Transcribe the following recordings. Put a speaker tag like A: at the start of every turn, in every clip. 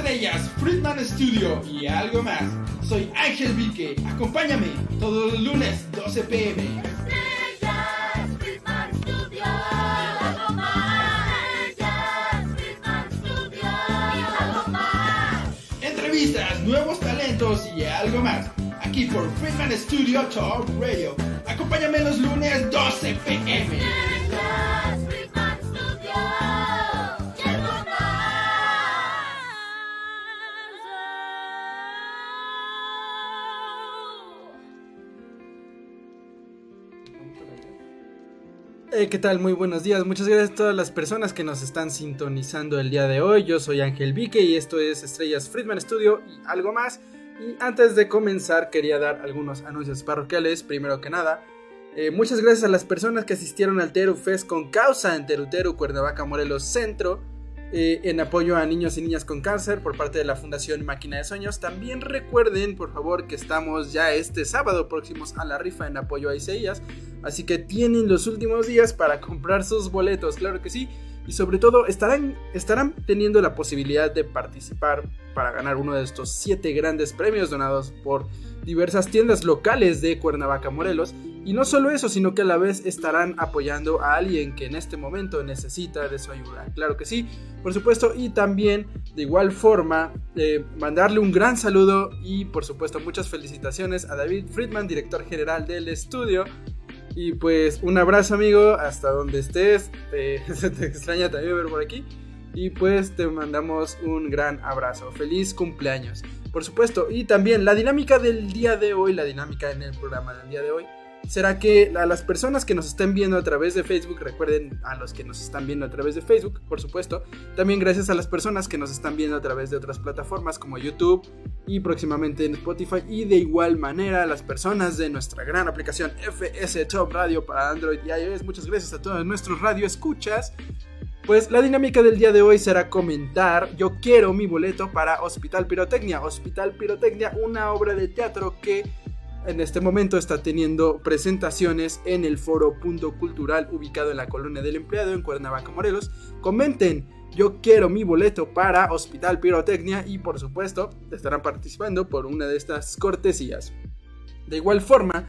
A: Estrellas, Friedman Studio y algo más. Soy Ángel Vique. Acompáñame todos los lunes 12 pm.
B: Estrellas, Friedman Studio, algo más. Estrellas, Friedman Studio, algo más.
A: Entrevistas, nuevos talentos y algo más. Aquí por Friedman Studio Talk Radio. Acompáñame los lunes 12 pm.
C: Eh, ¿Qué tal? Muy buenos días. Muchas gracias a todas las personas que nos están sintonizando el día de hoy. Yo soy Ángel Vique y esto es Estrellas Friedman Studio y algo más. Y antes de comenzar quería dar algunos anuncios parroquiales. Primero que nada, eh, muchas gracias a las personas que asistieron al Teru Fest con causa en Teruteru, Cuernavaca, Morelos Centro. Eh, en apoyo a niños y niñas con cáncer por parte de la Fundación Máquina de Sueños. También recuerden, por favor, que estamos ya este sábado próximos a la rifa en apoyo a Isaías. Así que tienen los últimos días para comprar sus boletos, claro que sí. Y sobre todo estarán, estarán teniendo la posibilidad de participar para ganar uno de estos siete grandes premios donados por diversas tiendas locales de Cuernavaca, Morelos. Y no solo eso, sino que a la vez estarán apoyando a alguien que en este momento necesita de su ayuda. Claro que sí, por supuesto. Y también, de igual forma, eh, mandarle un gran saludo y por supuesto muchas felicitaciones a David Friedman, director general del estudio. Y pues un abrazo amigo, hasta donde estés. Se te extraña también ver por aquí. Y pues te mandamos un gran abrazo. Feliz cumpleaños. Por supuesto. Y también la dinámica del día de hoy, la dinámica en el programa del día de hoy, será que a las personas que nos estén viendo a través de Facebook, recuerden a los que nos están viendo a través de Facebook, por supuesto, también gracias a las personas que nos están viendo a través de otras plataformas como YouTube y próximamente en Spotify y de igual manera a las personas de nuestra gran aplicación FS Top Radio para Android y iOS. Muchas gracias a todos nuestros radio escuchas. Pues la dinámica del día de hoy será comentar Yo quiero mi boleto para Hospital Pirotecnia. Hospital Pirotecnia, una obra de teatro que en este momento está teniendo presentaciones en el foro Punto Cultural ubicado en la colonia del empleado en Cuernavaca, Morelos. Comenten, yo quiero mi boleto para Hospital Pirotecnia y por supuesto estarán participando por una de estas cortesías. De igual forma,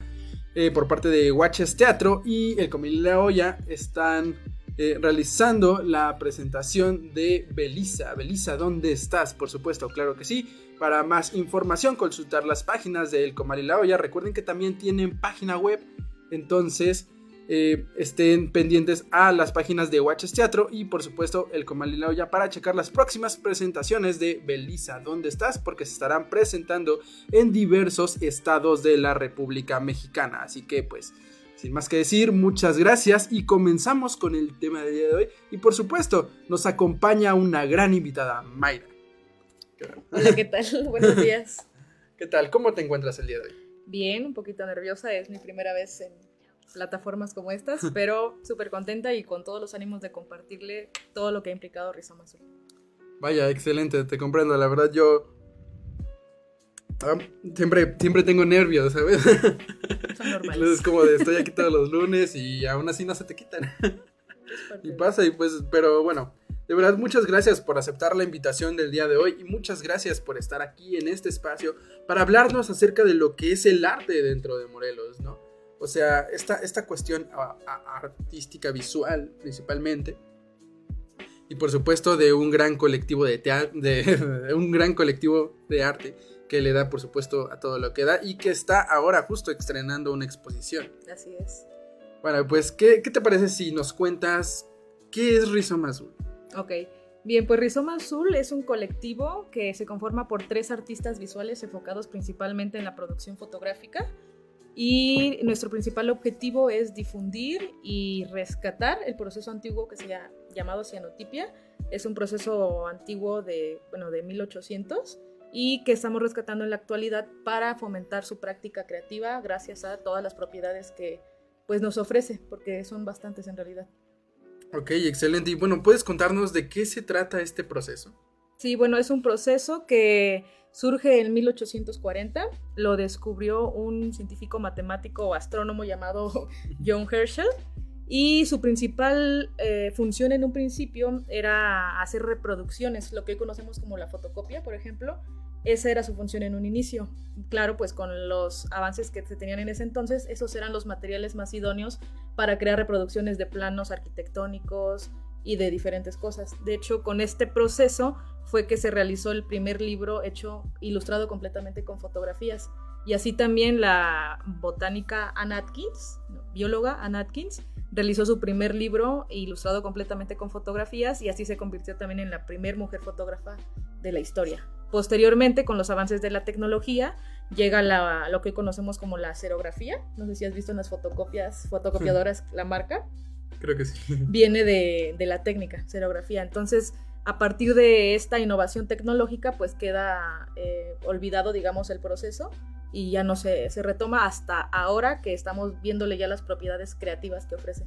C: eh, por parte de Watches Teatro y el Comil La Olla están eh, realizando la presentación de Belisa. Belisa, ¿dónde estás? Por supuesto, claro que sí. Para más información, consultar las páginas del Comal y la Olla. Recuerden que también tienen página web, entonces eh, estén pendientes a las páginas de Watches Teatro y por supuesto el Comal y la Olla para checar las próximas presentaciones de Belisa. ¿Dónde estás? Porque se estarán presentando en diversos estados de la República Mexicana. Así que pues... Sin más que decir, muchas gracias y comenzamos con el tema del día de hoy. Y por supuesto, nos acompaña una gran invitada, Mayra.
D: Hola, ¿qué tal? Buenos días.
C: ¿Qué tal? ¿Cómo te encuentras el día de hoy?
D: Bien, un poquito nerviosa, es mi primera vez en plataformas como estas, pero súper contenta y con todos los ánimos de compartirle todo lo que ha implicado Rizoma Azul.
C: Vaya, excelente, te comprendo. La verdad, yo ah, siempre, siempre tengo nervios, ¿sabes?
D: Son
C: Entonces
D: normales.
C: es como de estoy aquí todos los lunes y aún así no se te quitan. Y pasa, y pues, pero bueno, de verdad, muchas gracias por aceptar la invitación del día de hoy y muchas gracias por estar aquí en este espacio para hablarnos acerca de lo que es el arte dentro de Morelos, ¿no? O sea, esta, esta cuestión a- a- artística, visual, principalmente. Y por supuesto de un gran colectivo de, de, de un gran colectivo de arte que le da, por supuesto, a todo lo que da y que está ahora justo estrenando una exposición.
D: Así es.
C: Bueno, pues, ¿qué, qué te parece si nos cuentas qué es Rizoma Azul?
D: Ok. Bien, pues Rizoma Azul es un colectivo que se conforma por tres artistas visuales enfocados principalmente en la producción fotográfica. Y nuestro principal objetivo es difundir y rescatar el proceso antiguo que se ha llamado cianotipia. Es un proceso antiguo de, bueno, de 1800 y que estamos rescatando en la actualidad para fomentar su práctica creativa gracias a todas las propiedades que pues, nos ofrece, porque son bastantes en realidad.
C: Ok, excelente. Y bueno, ¿puedes contarnos de qué se trata este proceso?
D: Sí, bueno, es un proceso que surge en 1840. Lo descubrió un científico matemático o astrónomo llamado John Herschel. Y su principal eh, función en un principio era hacer reproducciones, lo que hoy conocemos como la fotocopia, por ejemplo. Esa era su función en un inicio. Claro, pues con los avances que se tenían en ese entonces, esos eran los materiales más idóneos para crear reproducciones de planos arquitectónicos y de diferentes cosas. De hecho, con este proceso fue que se realizó el primer libro hecho ilustrado completamente con fotografías. Y así también la botánica Ann Atkins, bióloga Ann Atkins, realizó su primer libro ilustrado completamente con fotografías y así se convirtió también en la primer mujer fotógrafa de la historia. Posteriormente, con los avances de la tecnología, llega la- lo que hoy conocemos como la serografía. No sé si has visto en las fotocopias, fotocopiadoras la marca
C: Creo que sí.
D: viene de, de la técnica, serografía. Entonces, a partir de esta innovación tecnológica, pues queda eh, olvidado, digamos, el proceso y ya no se, se retoma hasta ahora que estamos viéndole ya las propiedades creativas que ofrece.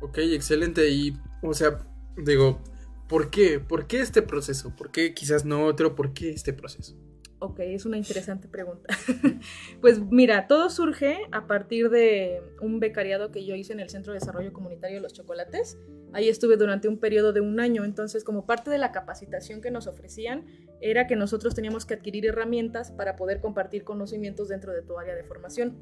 C: Ok, excelente. Y, o sea, digo, ¿por qué? ¿Por qué este proceso? ¿Por qué quizás no otro? ¿Por qué este proceso?
D: Ok, es una interesante pregunta. pues mira, todo surge a partir de un becariado que yo hice en el Centro de Desarrollo Comunitario de los Chocolates. Ahí estuve durante un periodo de un año, entonces como parte de la capacitación que nos ofrecían era que nosotros teníamos que adquirir herramientas para poder compartir conocimientos dentro de tu área de formación.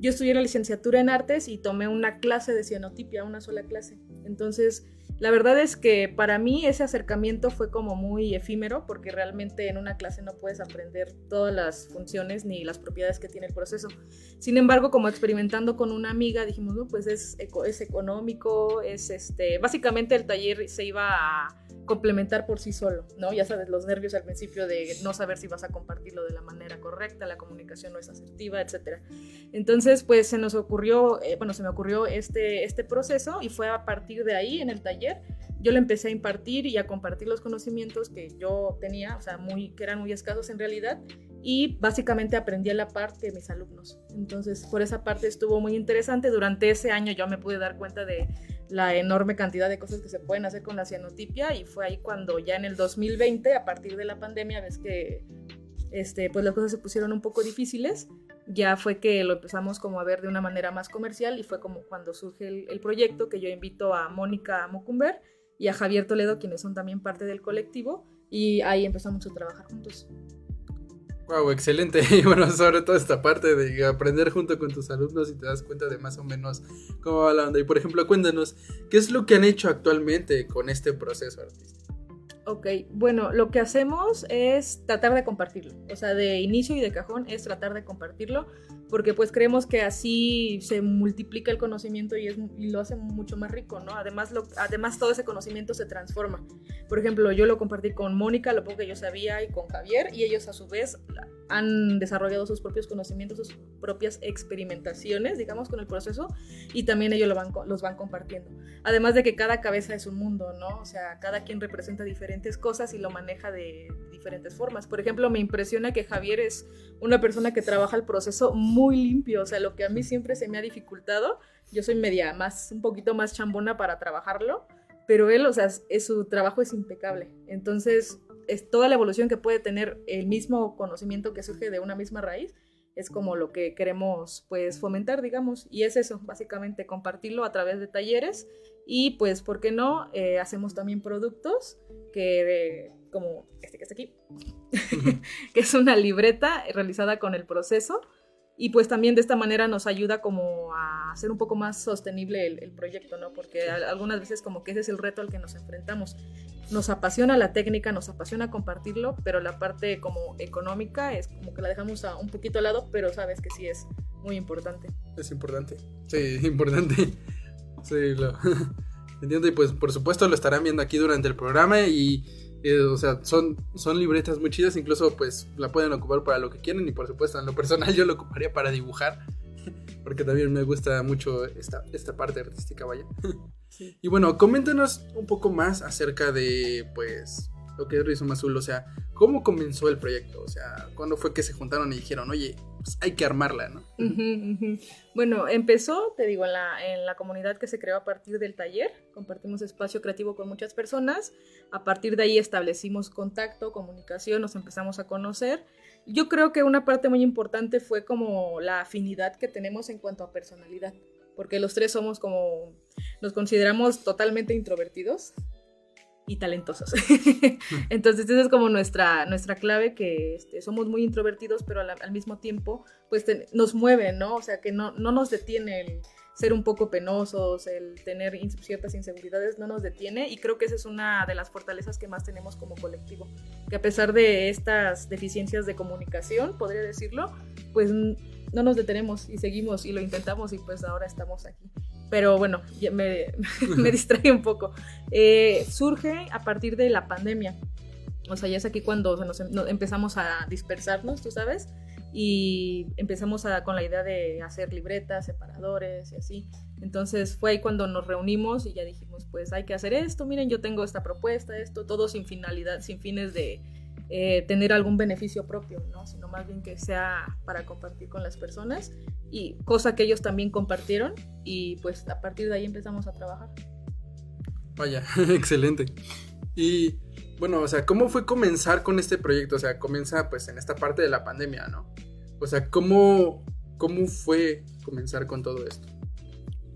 D: Yo estudié la licenciatura en artes y tomé una clase de cianotipia, una sola clase. Entonces, la verdad es que para mí ese acercamiento fue como muy efímero porque realmente en una clase no puedes aprender todas las funciones ni las propiedades que tiene el proceso. Sin embargo, como experimentando con una amiga, dijimos, no, pues es, eco- es económico, es este, básicamente el taller se iba a complementar por sí solo, ¿no? Ya sabes, los nervios al principio de no saber si vas a compartirlo de la manera correcta, la comunicación no es asertiva, etcétera. Entonces, pues se nos ocurrió, eh, bueno, se me ocurrió este, este proceso y fue a partir de ahí, en el taller, yo le empecé a impartir y a compartir los conocimientos que yo tenía, o sea, que eran muy escasos en realidad, y básicamente aprendí a la par de mis alumnos. Entonces, por esa parte estuvo muy interesante. Durante ese año yo me pude dar cuenta de la enorme cantidad de cosas que se pueden hacer con la cianotipia y fue ahí cuando ya en el 2020, a partir de la pandemia, ves que este, pues las cosas se pusieron un poco difíciles, ya fue que lo empezamos como a ver de una manera más comercial y fue como cuando surge el, el proyecto que yo invito a Mónica Mocumber y a Javier Toledo, quienes son también parte del colectivo, y ahí empezamos a trabajar juntos.
C: Wow, excelente. Y bueno, sobre todo esta parte de aprender junto con tus alumnos y te das cuenta de más o menos cómo va la onda. Y por ejemplo, cuéntanos, ¿qué es lo que han hecho actualmente con este proceso artístico?
D: Ok, bueno, lo que hacemos es tratar de compartirlo. O sea, de inicio y de cajón es tratar de compartirlo, porque pues creemos que así se multiplica el conocimiento y, es, y lo hace mucho más rico, ¿no? Además, lo, además, todo ese conocimiento se transforma. Por ejemplo, yo lo compartí con Mónica, lo poco que yo sabía, y con Javier, y ellos a su vez han desarrollado sus propios conocimientos, sus propias experimentaciones, digamos, con el proceso, y también ellos lo van, los van compartiendo. Además de que cada cabeza es un mundo, ¿no? O sea, cada quien representa diferentes cosas y lo maneja de diferentes formas. Por ejemplo, me impresiona que Javier es una persona que trabaja el proceso muy limpio, o sea, lo que a mí siempre se me ha dificultado, yo soy media más, un poquito más chambona para trabajarlo, pero él, o sea, su trabajo es impecable. Entonces, es toda la evolución que puede tener el mismo conocimiento que surge de una misma raíz, es como lo que queremos pues fomentar, digamos, y es eso, básicamente compartirlo a través de talleres y pues, ¿por qué no? Eh, hacemos también productos que, como este que está aquí, que es una libreta realizada con el proceso y pues también de esta manera nos ayuda como a hacer un poco más sostenible el, el proyecto, ¿no? Porque a- algunas veces como que ese es el reto al que nos enfrentamos. Nos apasiona la técnica, nos apasiona compartirlo, pero la parte como económica es como que la dejamos a un poquito al lado, pero sabes que sí es muy importante.
C: Es importante. Sí, importante. Sí, lo entiendo. Y pues por supuesto lo estarán viendo aquí durante el programa y, eh, o sea, son, son libretas muy chidas. Incluso pues la pueden ocupar para lo que quieran y por supuesto en lo personal yo lo ocuparía para dibujar. Porque también me gusta mucho esta, esta parte artística, vaya.
D: Sí.
C: Y bueno, coméntanos un poco más acerca de, pues, lo que es Rizoma Azul. O sea, ¿cómo comenzó el proyecto? O sea, ¿cuándo fue que se juntaron y dijeron, oye, pues hay que armarla, ¿no?
D: Bueno, empezó, te digo, en la, en la comunidad que se creó a partir del taller. Compartimos espacio creativo con muchas personas. A partir de ahí establecimos contacto, comunicación, nos empezamos a conocer. Yo creo que una parte muy importante fue como la afinidad que tenemos en cuanto a personalidad. porque los tres somos como, nos consideramos totalmente introvertidos y talentosos. Entonces esa es como nuestra, nuestra clave, que este, somos muy introvertidos, pero al, mismo tiempo pues nos mueve, ¿no? O sea, que no, no nos detiene el ser un poco penosos, el tener ciertas inseguridades, no nos detiene y creo que esa es una de las fortalezas que más tenemos como colectivo, que a pesar de estas deficiencias de comunicación, podría decirlo, pues no nos detenemos y seguimos y lo intentamos y pues ahora estamos aquí. Pero bueno, ya me, me distrae un poco. Eh, surge a partir de la pandemia. O sea, ya es aquí cuando nos em- no- empezamos a dispersarnos, tú sabes, y empezamos a, con la idea de hacer libretas, separadores y así. Entonces fue ahí cuando nos reunimos y ya dijimos, pues hay que hacer esto, miren, yo tengo esta propuesta, esto, todo sin finalidad, sin fines de eh, tener algún beneficio propio, ¿no? Sino más bien que sea para compartir con las personas y cosa que ellos también compartieron y pues a partir de ahí empezamos a trabajar.
C: Vaya, excelente. Y bueno, o sea, ¿cómo fue comenzar con este proyecto? O sea, comienza pues en esta parte de la pandemia, ¿no? O sea, ¿cómo, cómo fue comenzar con todo esto?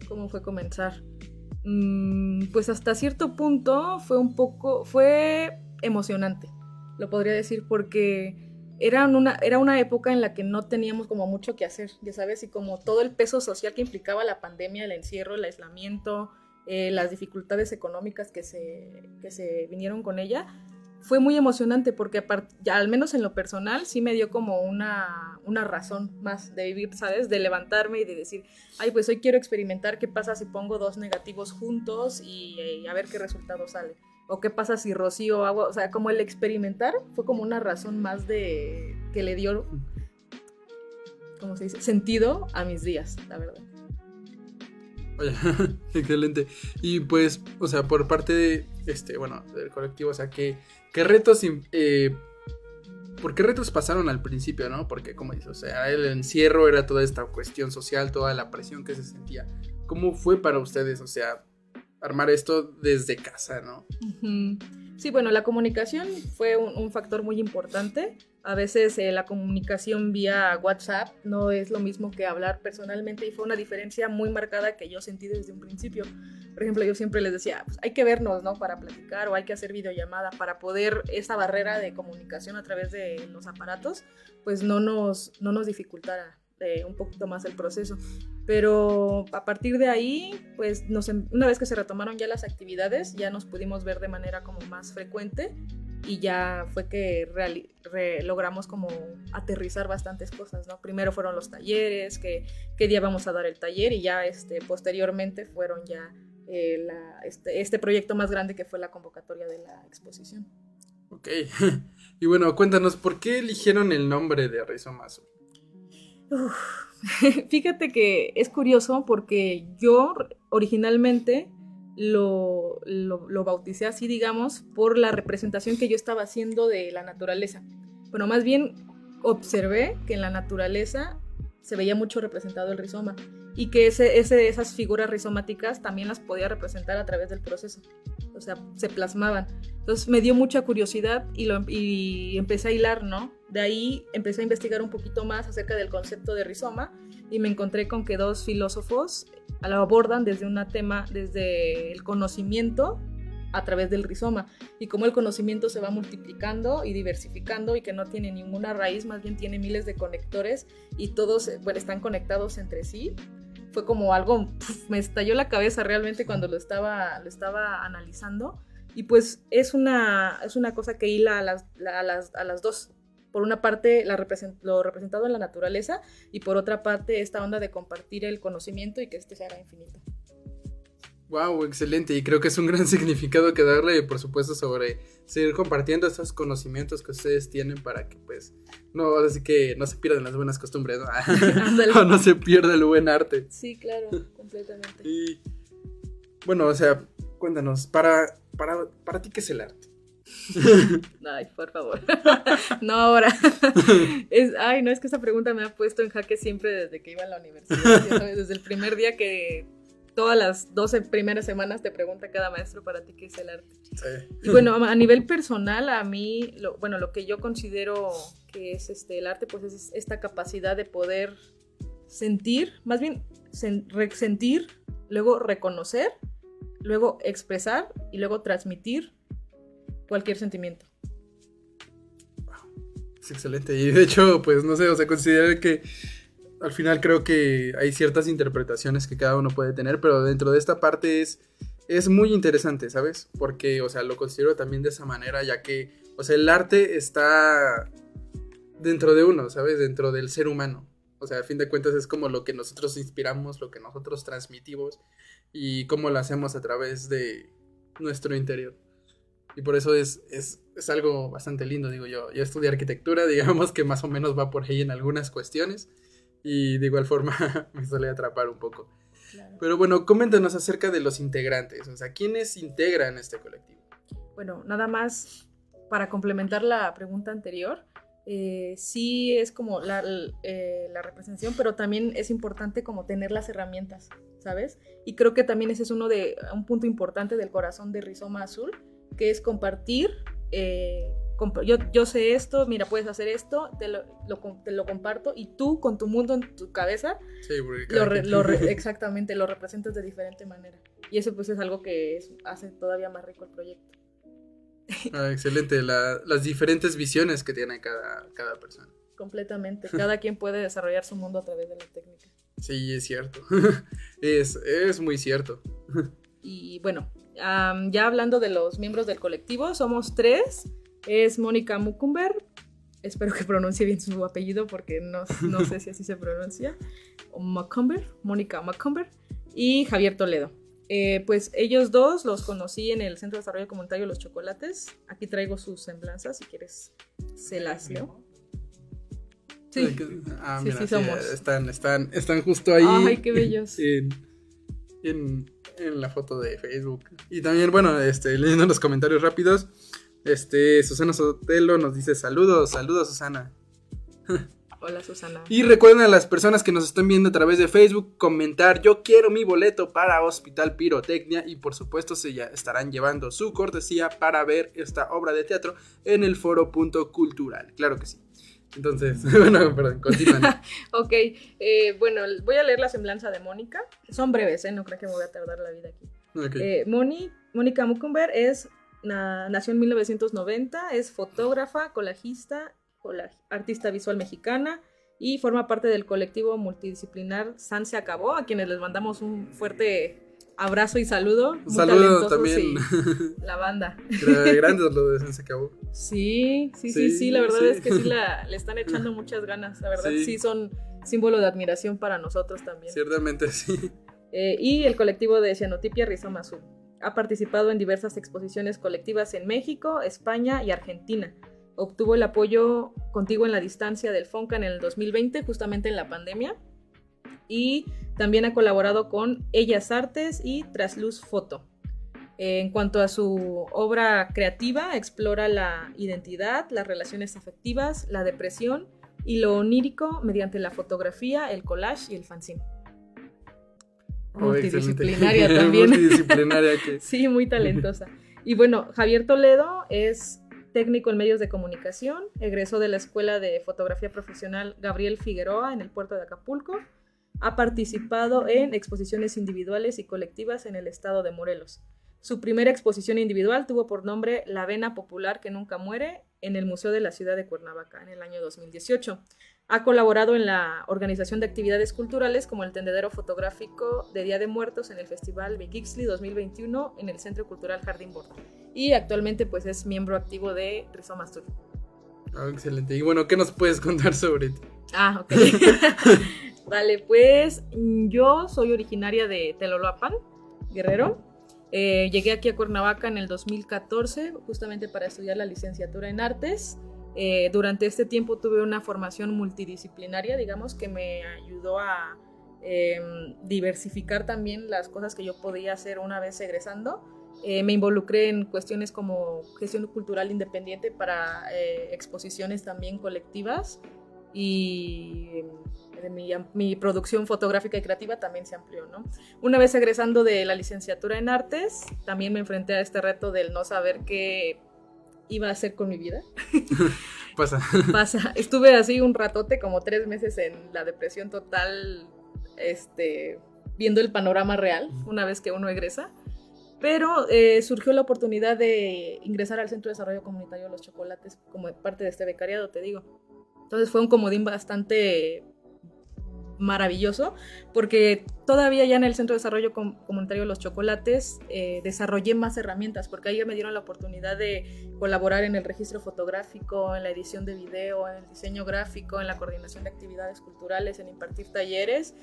D: ¿Cómo fue comenzar? Mm, pues hasta cierto punto fue un poco, fue emocionante, lo podría decir, porque era una, era una época en la que no teníamos como mucho que hacer, ya sabes, y como todo el peso social que implicaba la pandemia, el encierro, el aislamiento, eh, las dificultades económicas que se, que se vinieron con ella, fue muy emocionante porque ya, al menos en lo personal sí me dio como una, una razón más de vivir, ¿sabes? De levantarme y de decir, ay, pues hoy quiero experimentar qué pasa si pongo dos negativos juntos y, a ver qué resultado sale. O qué pasa si rocío agua. O sea, como el experimentar fue como una razón más de que le dio, ¿cómo se dice? Sentido a mis días, la verdad.
C: Excelente. Y pues, o sea, por parte de este, bueno, del colectivo, o sea, ¿qué, qué retos, eh, por qué retos pasaron al principio, no? Porque, como dices, o sea, el encierro era toda esta cuestión social, toda la presión que se sentía. ¿Cómo fue para ustedes, o sea, armar esto desde casa, no?
D: Sí, bueno, la comunicación fue un, un factor muy importante. A veces eh, la comunicación vía WhatsApp no es lo mismo que hablar personalmente y fue una diferencia muy marcada que yo sentí desde un principio. Por ejemplo, yo siempre les decía, pues, hay que vernos, ¿no? Para platicar o hay que hacer videollamada para poder esa barrera de comunicación a través de los aparatos, pues no nos, no nos dificultara eh, un poquito más el proceso. Pero a partir de ahí, pues nos, em- una vez que se retomaron ya las actividades, ya nos pudimos ver de manera como más frecuente y ya fue que re- logramos como aterrizar bastantes cosas, ¿no? Primero fueron los talleres, que, qué día vamos a dar el taller y ya este, posteriormente fueron ya eh, la- este, este proyecto más grande que fue la convocatoria de la exposición.
C: Ok. Y bueno, cuéntanos, ¿por qué eligieron el nombre de Rizoma Azul?
D: Fíjate que es curioso porque yo originalmente lo, lo, lo bauticé así, digamos, por la representación que yo estaba haciendo de la naturaleza. Bueno, más bien observé que en la naturaleza se veía mucho representado el rizoma y que ese, ese, esas figuras rizomáticas también las podía representar a través del proceso. O sea, se plasmaban. Entonces me dio mucha curiosidad y, lo, y empecé a hilar, ¿no? De ahí empecé a investigar un poquito más acerca del concepto de rizoma y me encontré con que dos filósofos lo abordan desde un tema, desde el conocimiento a través del rizoma y cómo el conocimiento se va multiplicando y diversificando y que no tiene ninguna raíz, más bien tiene miles de conectores y todos bueno, están conectados entre sí. Fue como algo, me estalló la cabeza realmente cuando lo estaba analizando y pues es una, es una cosa que hila a las, a las, a las dos. Por una parte, la represent lo representado en la naturaleza y por otra parte, esta onda de compartir el conocimiento y que este se haga infinito.
C: Wow, excelente. Y creo que es un gran significado que darle, por supuesto, sobre seguir compartiendo esos conocimientos que ustedes tienen para que, pues, no, así que no se pierdan las buenas costumbres, ¿no? o no se pierda el buen arte.
D: Sí, claro, completamente.
C: Y bueno, o sea, cuéntanos, para, para, para ti, ¿qué es el arte?
D: Ay, por favor. no ahora. Es, ay, no, es que esa pregunta me ha puesto en jaque siempre desde que iba a la universidad. sabes, desde el primer día que todas las 12 primeras semanas te pregunta cada maestro para ti qué es el arte.
C: Sí.
D: Y bueno, a nivel personal, a mí, lo, bueno, lo que yo considero que es este, el arte, pues es esta capacidad de poder sentir, más bien sen- sentir, luego reconocer, luego expresar y luego transmitir cualquier sentimiento.
C: Es excelente. Y de hecho, pues no sé, o sea, considero que al final creo que hay ciertas interpretaciones que cada uno puede tener, pero dentro de esta parte es, es muy interesante, ¿sabes? Porque, o sea, lo considero también de esa manera, ya que, o sea, el arte está dentro de uno, ¿sabes? Dentro del ser humano. O sea, a fin de cuentas es como lo que nosotros inspiramos, lo que nosotros transmitimos y cómo lo hacemos a través de nuestro interior. Y por eso es, es, es algo bastante lindo, digo yo. Yo estudié arquitectura, digamos que más o menos va por ahí en algunas cuestiones. Y de igual forma me suele atrapar un poco. Pero bueno, coméntanos acerca de los integrantes. O sea, ¿quiénes integran este colectivo?
D: Bueno, nada más para complementar la pregunta anterior, eh, sí es como la, l- eh, la representación, pero también es importante como tener las herramientas, ¿sabes? Y creo que también ese es uno de un punto importante del corazón de Rizoma Azul, que es compartir. eh, comp- yo, yo sé esto, mira, puedes hacer esto, te lo, lo te lo comparto y tú con tu mundo en tu cabeza
C: Sí,
D: lo re- lo re- exactamente, lo representas de diferente manera. Y eso pues es algo que es- hace todavía más rico el proyecto.
C: Ah, excelente, la- las diferentes visiones que tiene cada, cada persona.
D: Completamente. Cada quien puede desarrollar su mundo a través de la técnica.
C: Sí, es cierto. es, es muy cierto.
D: Y bueno, ya hablando de los miembros del colectivo, somos tres. Es Mónica Mucumber. Espero que pronuncie bien su apellido porque no, no sé si así se pronuncia. O Macumber, Mónica Macumber. Y Javier Toledo. Eh, pues ellos dos los conocí en el Centro de Desarrollo Comunitario Los Chocolates. Aquí traigo sus semblanzas, si quieres se las leo. Sí.
C: Ah,
D: Sí,
C: mira,
D: sí
C: sí,
D: somos.
C: están, están, están justo ahí.
D: Ay, qué bellos.
C: en, en, en la foto de Facebook. Y también, bueno, este, leyendo los comentarios rápidos, este, Susana Sotelo nos dice saludos, saludos Susana.
D: Hola Susana.
C: Y recuerden a las personas que nos están viendo a través de Facebook comentar yo quiero mi boleto para Hospital Pirotecnia y por supuesto se ya estarán llevando su cortesía para ver esta obra de teatro en el foro punto cultural. Claro que sí. Entonces, bueno, perdón, continúen.
D: Ok, eh, bueno, voy a leer la semblanza de Mónica. Son breves, ¿eh? no creo que me voy a tardar la vida aquí.
C: Ok.
D: Eh, Moni, Mónica Mucumber es, na- nació en 1990, es fotógrafa, colajista, cola- artista visual mexicana y forma parte del colectivo multidisciplinar San Se Acabó, a quienes les mandamos un fuerte abrazo y saludo. Muy
C: Saludo también.
D: la banda.
C: Gra- Grandes lo de se acabó.
D: Sí, sí, sí, sí, la verdad es que sí la, le están echando muchas ganas, la verdad
C: Sí.
D: sí, son símbolo de admiración para nosotros también.
C: Ciertamente sí.
D: Eh, y el colectivo de Cianotipia Rizoma Azul. Ha participado en diversas exposiciones colectivas en México, España y Argentina. Obtuvo el apoyo contigo en la distancia del FONCA en el 2020, justamente en la pandemia. Y también ha colaborado con Ellas Artes y Trasluz Foto. En cuanto a su obra creativa, explora la identidad, las relaciones afectivas, la depresión y lo onírico mediante la fotografía, el collage y el fanzine.
C: Oh, excelente.
D: Multidisciplinaria también.
C: Multidisciplinaria que...
D: Sí, muy talentosa. Y bueno, Javier Toledo es técnico en medios de comunicación, egresó de la Escuela de Fotografía Profesional Gabriel Figueroa en el puerto de Acapulco. Ha participado en exposiciones individuales y colectivas en el estado de Morelos. Su primera exposición individual tuvo por nombre La Vena Popular que Nunca Muere en el Museo de la Ciudad de Cuernavaca en el año 2018. Ha colaborado en la organización de actividades culturales como el tendedero fotográfico de Día de Muertos en el Festival Big Ixtli 2021 en el Centro Cultural Jardín Borda. Y actualmente pues es miembro activo de Rizoma Azul.
C: Ah, excelente. Y bueno, ¿qué nos puedes contar sobre ti?
D: Ah, ok. vale, pues yo soy originaria de Teloloapan, Guerrero. Eh, llegué aquí a Cuernavaca en el 2014, justamente para estudiar la licenciatura en artes. Eh, durante este tiempo tuve una formación multidisciplinaria, digamos, que me ayudó a eh, diversificar también las cosas que yo podía hacer una vez egresando. Eh, me involucré en cuestiones como gestión cultural independiente para eh, exposiciones también colectivas y eh, mi, mi, producción fotográfica y creativa también se amplió, ¿no? Una vez egresando de la licenciatura en artes, también me enfrenté a este reto del no saber qué iba a hacer con mi vida.
C: Pasa.
D: pasa. Estuve así un ratote, como tres meses en la depresión total, este, viendo el panorama real una vez que uno egresa. Pero eh, surgió la oportunidad de ingresar al Centro de Desarrollo Comunitario Los Chocolates como parte de este becariado, te digo. Entonces fue un comodín bastante maravilloso, porque todavía ya en el Centro de Desarrollo Com- Comunitario Los Chocolates eh, desarrollé más herramientas, porque ahí ya me dieron la oportunidad de colaborar en el registro fotográfico, en la edición de video, en el diseño gráfico, en la coordinación de actividades culturales, en impartir talleres,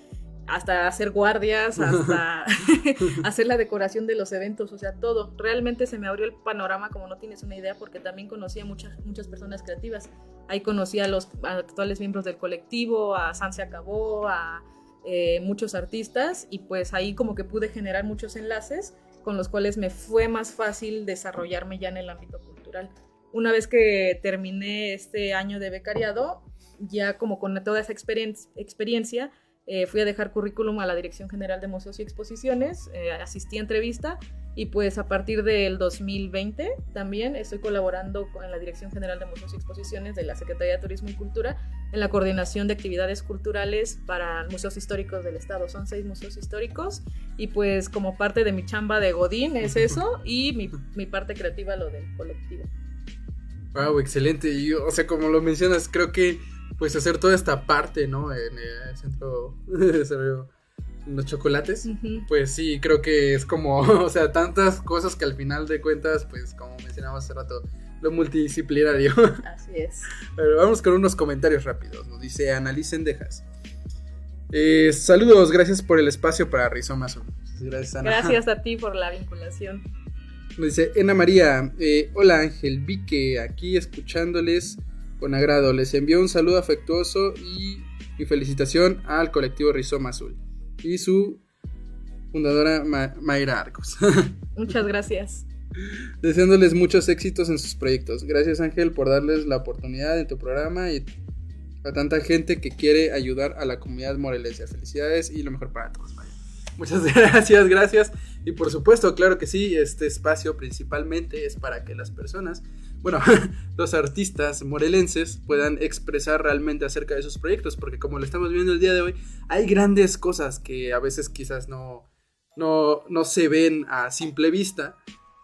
D: hasta hacer guardias, hasta hacer la decoración de los eventos, o sea, todo. Realmente se me abrió el panorama como no tienes una idea, porque también conocí a muchas, muchas personas creativas. Ahí conocí a los actuales miembros del colectivo, a San se acabó, a eh, muchos artistas, y pues ahí como que pude generar muchos enlaces con los cuales me fue más fácil desarrollarme ya en el ámbito cultural. Una vez que terminé este año de becariado, ya como con toda esa experien- experiencia, eh, fui a dejar currículum a la Dirección General de Museos y Exposiciones, eh, asistí a entrevista y pues a partir del 2020 también estoy colaborando con la Dirección General de Museos y Exposiciones de la Secretaría de Turismo y Cultura en la coordinación de actividades culturales para museos históricos del estado. Son seis museos históricos y pues como parte de mi chamba de Godín es eso y mi, mi parte creativa lo del colectivo.
C: Wow, excelente. Y, o sea, como lo mencionas, creo que pues hacer toda esta parte, ¿no? En el centro de desarrollo, los chocolates. Pues sí, creo que es como, o sea, tantas cosas que al final de cuentas, pues como mencionamos hace rato, lo multidisciplinario.
D: Así es.
C: Pero vamos con unos comentarios rápidos. Nos dice Analicen Dejas. Eh, saludos, gracias por el espacio para Rizoma Azul. Gracias, Ana.
D: Gracias a ti por la vinculación.
C: Nos dice Ena María, eh, hola Ángel, vi que aquí escuchándoles con agrado. Les envío un saludo afectuoso y mi felicitación al colectivo Rizoma Azul y su fundadora Ma- Mayra Arcos.
D: Muchas gracias.
C: Deseándoles muchos éxitos en sus proyectos. Gracias Ángel por darles la oportunidad en tu programa y a tanta gente que quiere ayudar a la comunidad morelense. Felicidades y lo mejor para todos. vaya. Muchas gracias, gracias. Y por supuesto, claro que sí, este espacio principalmente es para que las personas, bueno, los artistas morelenses puedan expresar realmente acerca de sus proyectos, porque como lo estamos viendo el día de hoy, hay grandes cosas que a veces quizás no, no, no se ven a simple vista,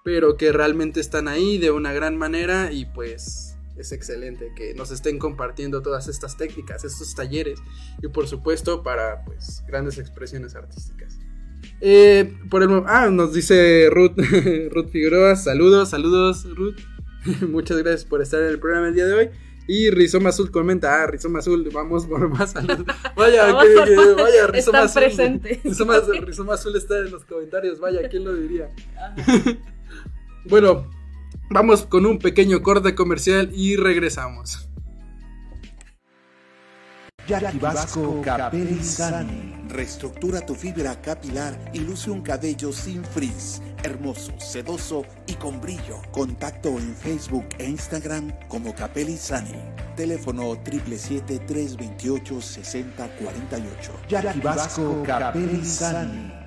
C: pero que realmente están ahí de una gran manera y pues es excelente que nos estén compartiendo todas estas técnicas, estos talleres y por supuesto para pues grandes expresiones artísticas. Eh, por el, ah, nos dice Ruth, Ruth Figueroa, saludos, saludos Ruth, muchas gracias por estar en el programa el día de hoy. Y Rizoma Azul comenta, ah, Rizoma Azul, vamos por más salud. Vaya,
D: Vamos
C: que- vaya, Rizoma Azul.
D: presentes.
C: Rizoma, Rizoma Azul está en los comentarios, vaya, ¿quién lo diría? Bueno, vamos con un pequeño corte comercial y regresamos.
E: Jackie Vasco Capelli Sani. Reestructura tu fibra capilar y luce un cabello sin frizz, hermoso, sedoso y con brillo. Contacto en Facebook e Instagram como Capelli Sani. Teléfono 777-328-6048. Jackie Vasco Capelli Sani.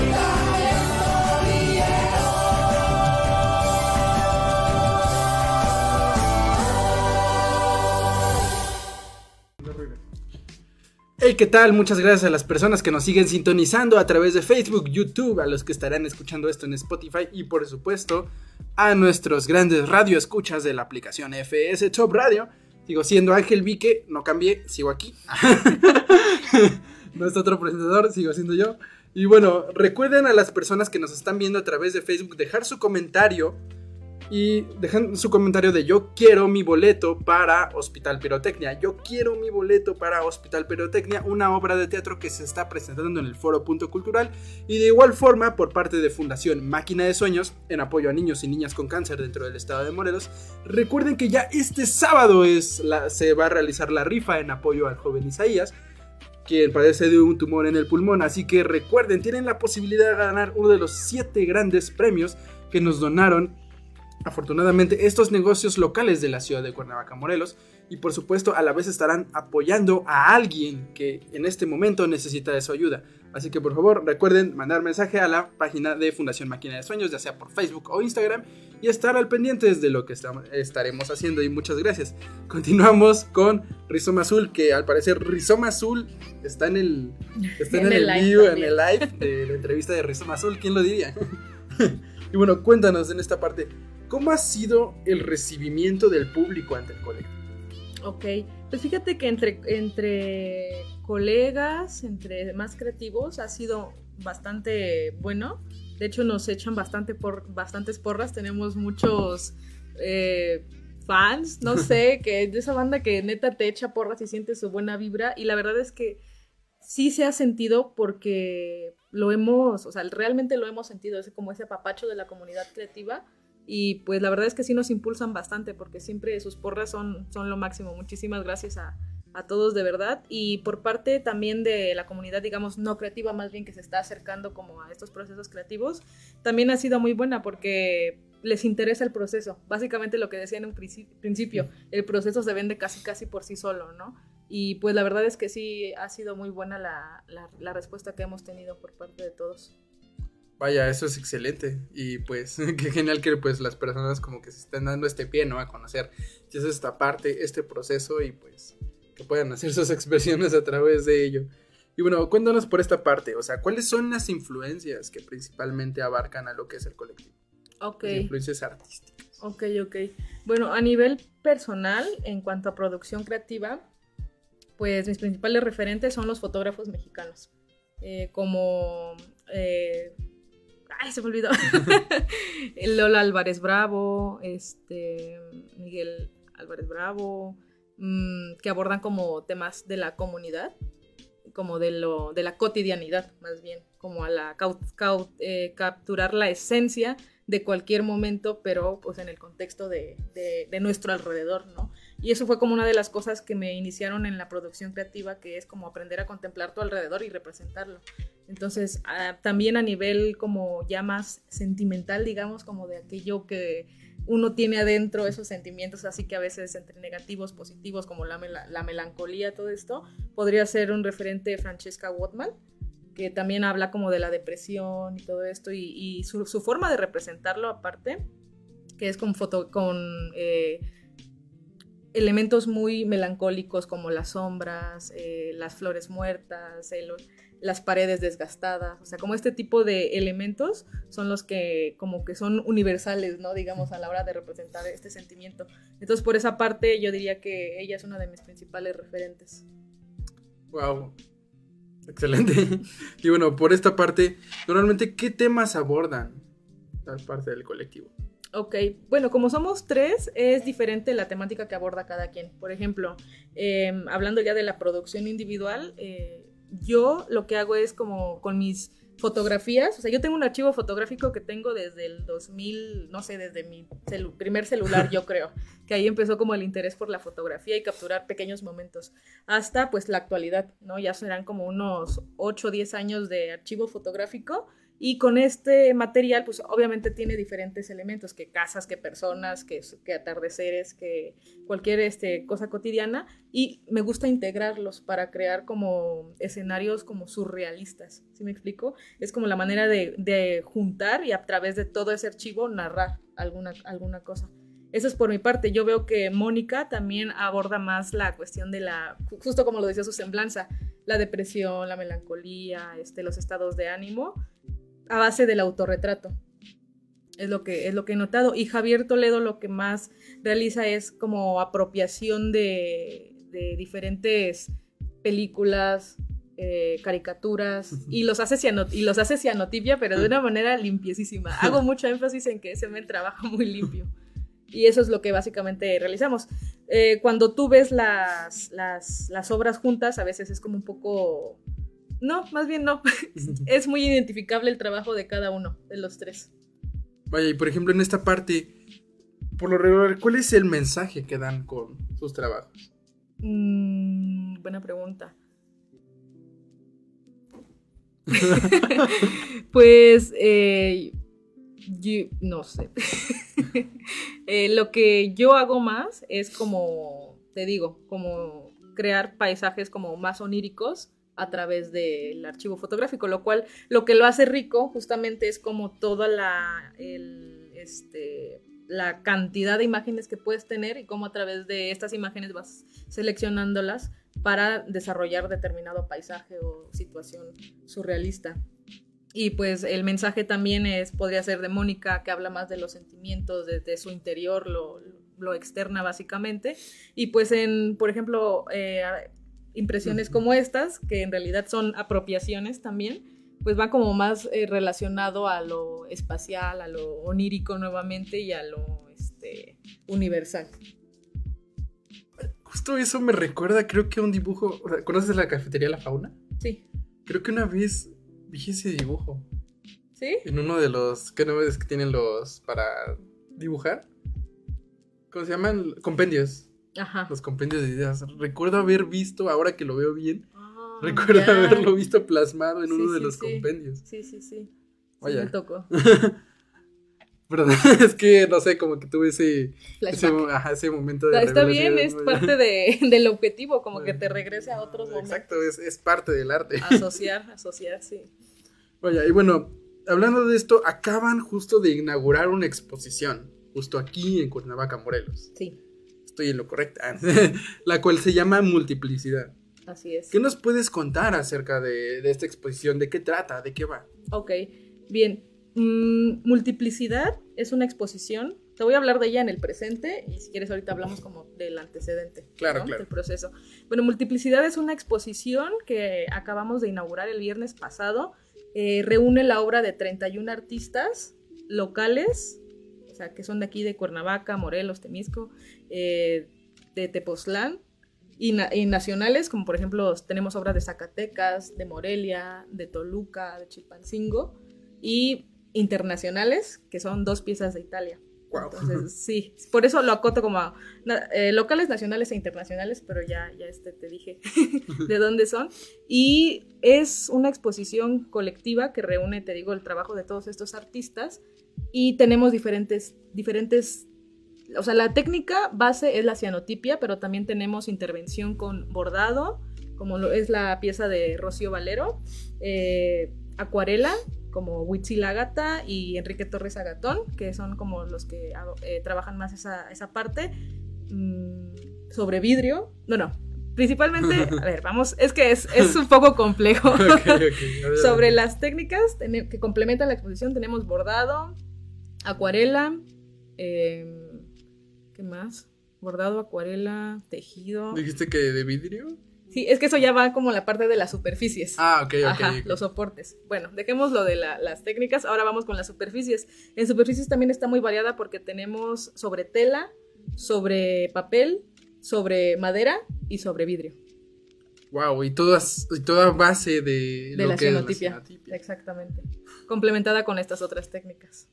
C: ¿Qué tal? Muchas gracias a las personas que nos siguen sintonizando a través de Facebook, YouTube, a los que estarán escuchando esto en Spotify y por supuesto a nuestros grandes radioescuchas de la aplicación FS Top Radio. Sigo siendo Ángel Vique, no cambié, sigo aquí. no está otro presentador, sigo siendo yo. Y bueno, recuerden a las personas que nos están viendo a través de Facebook dejar su comentario y dejan su comentario de yo quiero mi boleto para Hospital Pirotecnia. Yo quiero mi boleto para Hospital Pirotecnia, una obra de teatro que se está presentando en el Foro Punto Cultural y de igual forma por parte de Fundación Máquina de Sueños en apoyo a niños y niñas con cáncer dentro del estado de Morelos. Recuerden que ya este sábado es se va a realizar la rifa en apoyo al joven Isaías quien padece de un tumor en el pulmón. Así que recuerden, tienen la posibilidad de ganar uno de los siete grandes premios que nos donaron afortunadamente estos negocios locales de la ciudad de Cuernavaca, Morelos, y por supuesto a la vez estarán apoyando a alguien que en este momento necesita de su ayuda. Así que por favor recuerden mandar mensaje a la página de Fundación Máquina de Sueños, ya sea por Facebook o Instagram, y estar al pendiente de lo que estaremos haciendo. Y muchas gracias. Continuamos con Rizoma Azul, que al parecer Rizoma Azul está en el, está en
D: En
C: el,
D: el live
C: vivo, en el live de la entrevista de Rizoma Azul. ¿Quién lo diría? y bueno, cuéntanos en esta parte. ¿Cómo ha sido el recibimiento del público ante el colectivo?
D: Ok, pues fíjate que entre, entre colegas, entre más creativos, ha sido bastante bueno. De hecho, nos echan bastante por, bastantes porras. Tenemos muchos eh, fans, no sé, que de esa banda que neta te echa porras y sientes su buena vibra. Y la verdad es que sí se ha sentido porque lo hemos, o sea, realmente lo hemos sentido, ese como ese apapacho de la comunidad creativa. Y pues la verdad es que sí nos impulsan bastante porque siempre sus porras son, son lo máximo. Muchísimas gracias a, a todos de verdad. Y por parte también de la comunidad, digamos, no creativa, más bien que se está acercando como a estos procesos creativos, también ha sido muy buena porque les interesa el proceso. Básicamente lo que decía en un princi- principio, el proceso se vende casi casi por sí solo, ¿no? Y pues la verdad es que sí ha sido muy buena la, la, la respuesta que hemos tenido por parte de todos.
C: Vaya, eso es excelente. Y pues, qué genial que pues las personas como que se estén dando este pie, ¿no? A conocer es esta parte, este proceso y pues que puedan hacer sus expresiones a través de ello. Y bueno, cuéntanos por esta parte, o sea, ¿cuáles son las influencias que principalmente abarcan a lo que es el colectivo?
D: Ok.
C: Las influencias artísticas.
D: Ok, ok. Bueno, a nivel personal, en cuanto a producción creativa, pues mis principales referentes son los fotógrafos mexicanos. Eh, como... eh, se me olvidó. Lola Álvarez Bravo, este, Miguel Álvarez Bravo, mm, que abordan como temas de la comunidad, como de, lo, de la cotidianidad, más bien, como a la eh, capturar la esencia de cualquier momento, pero pues en el contexto de, de- de nuestro alrededor, ¿no? Y eso fue como una de las cosas que me iniciaron en la producción creativa, que es como aprender a contemplar tu alrededor y representarlo. Entonces, ah, también a nivel como ya más sentimental, digamos, como de aquello que uno tiene adentro, esos sentimientos, así que a veces entre negativos, positivos, como la, la melancolía, todo esto, podría ser un referente Francesca Wotman, que también habla como de la depresión y todo esto, y, y su, su forma de representarlo aparte, que es con, foto, con eh, elementos muy melancólicos como las sombras, eh, las flores muertas, el- las paredes desgastadas, o sea, como este tipo de elementos son los que como que son universales, ¿no? Digamos, a la hora de representar este sentimiento. Entonces, por esa parte, yo diría que ella es una de mis principales referentes.
C: Wow. Excelente. Y bueno, por esta parte, normalmente, ¿qué temas abordan la parte del colectivo?
D: Ok, bueno, como somos tres, es diferente la temática que aborda cada quien. Por ejemplo, eh, hablando ya de la producción individual, eh, yo lo que hago es como con mis fotografías, o sea, yo tengo un archivo fotográfico que tengo desde el 2000, no sé, desde mi celu- primer celular, yo creo, que ahí empezó como el interés por la fotografía y capturar pequeños momentos, hasta pues la actualidad, ¿no? Ya serán como unos 8 o 10 años de archivo fotográfico y con este material, pues obviamente tiene diferentes elementos, que casas, que personas, que, que atardeceres, que cualquier este, cosa cotidiana. Y me gusta integrarlos para crear como escenarios como surrealistas. ¿Sí me explico? Es como la manera de, de juntar y a través de todo ese archivo narrar alguna, alguna cosa. Eso es por mi parte. Yo veo que Mónica también aborda más la cuestión de la, justo como lo decía su semblanza, la depresión, la melancolía, este, los estados de ánimo a base del autorretrato. Es lo que, es lo que he notado. Y Javier Toledo lo que más realiza es como apropiación de, de diferentes películas, eh, caricaturas, y los, hace y los hace cianotipia, pero de una manera limpiecísima. Hago mucho énfasis en que ese men trabaja muy limpio. Y eso es lo que básicamente realizamos. Eh, cuando tú ves las, las, las obras juntas, a veces es como un poco... No, más bien no. es muy identificable el trabajo de cada uno, de los tres.
C: Vaya, y por ejemplo, en esta parte, por lo regular, ¿cuál es el mensaje que dan con sus trabajos?
D: Mm, buena pregunta. pues, eh, yo- no sé. Eh, lo que yo hago más es como, te digo, como crear paisajes como más oníricos a través del archivo fotográfico, lo cual lo que lo hace rico justamente es como toda la, el, este, la cantidad de imágenes que puedes tener y cómo a través de estas imágenes vas seleccionándolas para desarrollar determinado paisaje o situación surrealista. Y pues el mensaje también es, podría ser de Mónica, que habla más de los sentimientos, de, de su interior, lo, lo externa básicamente. Y pues en, por ejemplo, eh, impresiones como estas, que en realidad son apropiaciones también, pues va como más eh, relacionado a lo espacial, a lo onírico nuevamente y a lo este, universal.
C: Justo eso me recuerda, creo que un dibujo. o sea, ¿Conoces la cafetería La Fauna?
D: Sí.
C: Creo que una vez vi ese dibujo
D: ¿Sí?
C: en uno de los. ¿Qué no ves que tienen los para dibujar? ¿Cómo se llaman? Compendios.
D: Ajá.
C: Los compendios de ideas. Recuerdo haber visto, ahora que lo veo bien,
D: Ah,
C: recuerdo
D: ya.
C: haberlo visto plasmado en
D: Sí,
C: uno de
D: sí,
C: los
D: sí.
C: compendios.
D: Sí, sí, sí. Sí,
C: Vaya.
D: me tocó.
C: Perdón, es que no sé, como que tuve ese, ese, ajá, ese momento de.
D: Está bien, es parte de, del objetivo, como que te regrese a otros momentos.
C: Exacto, es, es parte del arte.
D: Asociar, asociar, sí.
C: Vaya, y bueno, hablando de esto, acaban justo de inaugurar una exposición, justo aquí en Cuernavaca, Morelos.
D: Sí,
C: Estoy en lo correcto. La cual se llama Multiplicidad.
D: así es.
C: ¿Qué nos puedes contar acerca de, de esta exposición? ¿De qué trata? ¿De qué va?
D: Ok, bien. Mm, multiplicidad es una exposición. Te voy a hablar de ella en el presente y si quieres ahorita hablamos como del antecedente.
C: Claro,
D: ¿no?
C: claro.
D: Del proceso. Bueno, multiplicidad es una exposición que acabamos de inaugurar el viernes pasado. Eh, reúne la obra de 31 artistas locales, sea, que son de aquí de Cuernavaca, Morelos, Temisco, eh, de Tepoztlán. Y, na- y nacionales, como por ejemplo tenemos obras de Zacatecas, de Morelia, de Toluca, de Chilpancingo, y internacionales, que son dos piezas de Italia.
C: Guau.
D: Entonces, sí, por eso lo acoto como a, eh, locales, nacionales e internacionales, pero ya, ya este, te dije de dónde son. Y es una exposición colectiva que reúne, te digo, el trabajo de todos estos artistas y tenemos diferentes, diferentes, o sea, la técnica base es la cianotipia, pero también tenemos intervención con bordado, como es la pieza de Rocío Valero, eh, acuarela, como Huitzil Agata y Enrique Torres Agatón, que son como los que eh, trabajan más esa, esa parte, mm, sobre vidrio, no, no, principalmente, a ver, vamos, es que es, es un poco complejo. Sobre las técnicas que complementan la exposición tenemos bordado, acuarela, eh, ¿qué más? Bordado, acuarela, tejido.
C: ¿Dijiste que de vidrio?
D: Sí, es que eso ya va como la parte de las superficies.
C: Ah, ok, ok.
D: Ajá, los soportes. Bueno, dejemos lo de la- las técnicas, ahora vamos con las superficies. En superficies también está muy variada porque tenemos sobre tela, sobre papel, sobre madera y sobre vidrio.
C: Wow, y todas, y toda base de,
D: De
C: lo
D: la
C: que es.
D: Exactamente. Complementada con estas otras técnicas.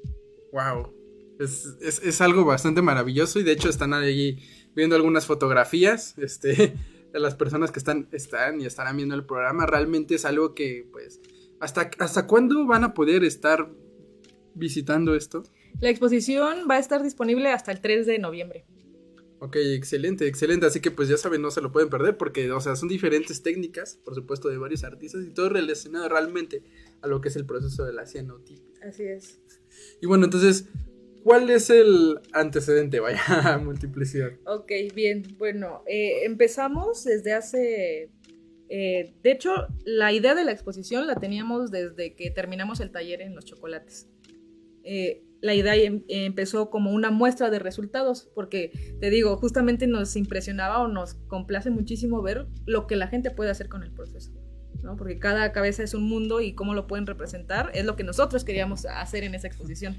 C: Wow. Es, es, es algo bastante maravilloso y de hecho están ahí viendo algunas fotografías este, de las personas que están, están y estarán viendo el programa. Realmente es algo que, pues, ¿hasta, ¿hasta cuándo van a poder estar visitando esto?
D: La exposición va a estar disponible hasta el 3 de noviembre.
C: Ok, excelente, excelente. Así que pues ya saben, no se lo pueden perder porque, o sea, son diferentes técnicas, por supuesto, de varios artistas y todo relacionado realmente a lo que es el proceso de la cianotipia.
D: Así es.
C: Y bueno, entonces, ¿cuál es el antecedente? Vaya, multiplicidad.
D: Ok, bien. Bueno, eh, empezamos desde hace... eh, de hecho, la idea de la exposición la teníamos desde que terminamos el taller en los chocolates. Eh, la idea em- empezó como una muestra de resultados, porque te digo, justamente nos impresionaba o nos complace muchísimo ver lo que la gente puede hacer con el proceso. ¿no? Porque cada cabeza es un mundo y cómo lo pueden representar es lo que nosotros queríamos hacer en esa exposición.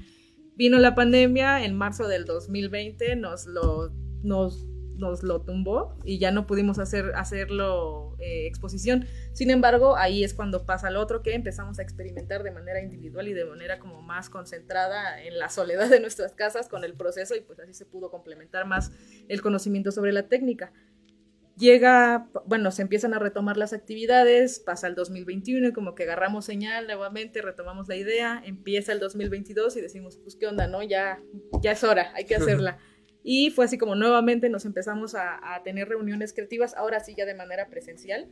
D: Vino la pandemia en marzo del 2020, nos lo, nos, nos lo tumbó y ya no pudimos hacer, hacerlo eh, exposición. Sin embargo, ahí es cuando pasa lo otro que empezamos a experimentar de manera individual y de manera como más concentrada en la soledad de nuestras casas con el proceso y pues así se pudo complementar más el conocimiento sobre la técnica. Llega, bueno, se empiezan a retomar las actividades, pasa el 2021 y como que agarramos señal nuevamente, retomamos la idea, empieza el 2022 y decimos, pues qué onda, ¿no? Ya, ya es hora, hay que hacerla. Y fue así como nuevamente nos empezamos a, tener reuniones creativas, ahora sí ya de manera presencial.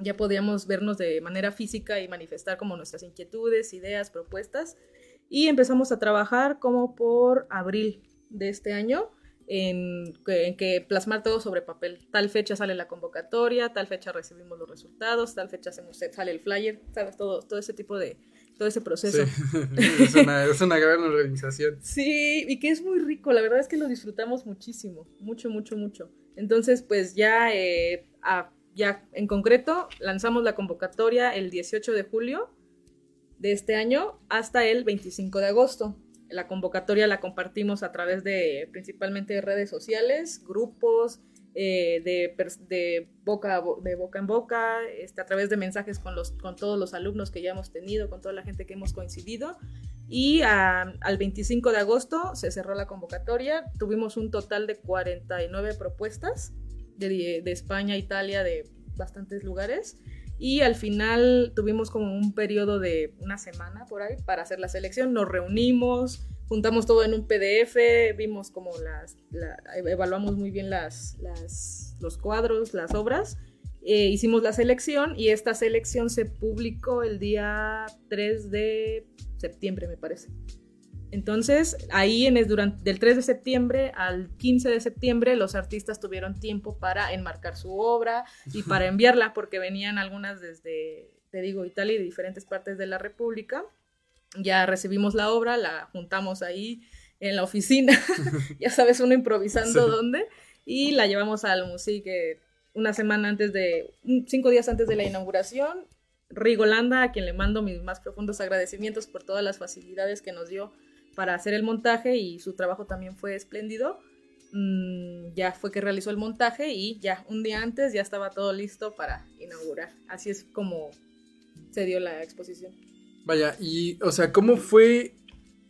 D: Ya podíamos vernos de manera física y manifestar como nuestras inquietudes, ideas, propuestas. Y empezamos a trabajar como por abril de este año en que, en plasmar todo sobre papel. Tal fecha sale la convocatoria, tal fecha recibimos los resultados, tal fecha hacemos, sale el flyer, ¿sabes? Todo, todo ese tipo de, todo ese proceso.
C: Sí. es, una, es una gran organización.
D: Sí, y que es muy rico, la verdad es que lo disfrutamos muchísimo, mucho, mucho, mucho. Entonces, pues ya, eh, a- ya en concreto, lanzamos la convocatoria el 18 de julio de este año hasta el 25 de agosto. La convocatoria la compartimos a través de principalmente redes sociales, grupos, eh, de, de, boca a bo- de boca en boca, este, a través de mensajes con, los, con todos los alumnos que ya hemos tenido, con toda la gente que hemos coincidido. Y ah, al 25 de agosto se cerró la convocatoria. Tuvimos un total de 49 propuestas de, de España, Italia, de bastantes lugares. Y al final tuvimos como un periodo de una semana por ahí para hacer la selección. Nos reunimos, juntamos todo en un PDF, vimos como las, la- evaluamos muy bien las, las- los cuadros, las obras. Eh, hicimos la selección y esta selección se publicó el día 3 de septiembre, me parece. Entonces, ahí en es durante del 3 de septiembre al 15 de septiembre los artistas tuvieron tiempo para enmarcar su obra y para enviarla porque venían algunas desde, te digo, Italia y de diferentes partes de la República. Ya recibimos la obra, la juntamos ahí en la oficina, ya sabes, uno improvisando
C: Sí.
D: dónde, y la llevamos al Musique una semana antes de, cinco días antes de la inauguración. Rigolanda, a quien le mando mis más profundos agradecimientos por todas las facilidades que nos dio para hacer el montaje y su trabajo también fue espléndido. Mm, ya fue que realizó el montaje y ya un día antes ya estaba todo listo para inaugurar. Así es como se dio la exposición.
C: Vaya, y, o sea, ¿cómo fue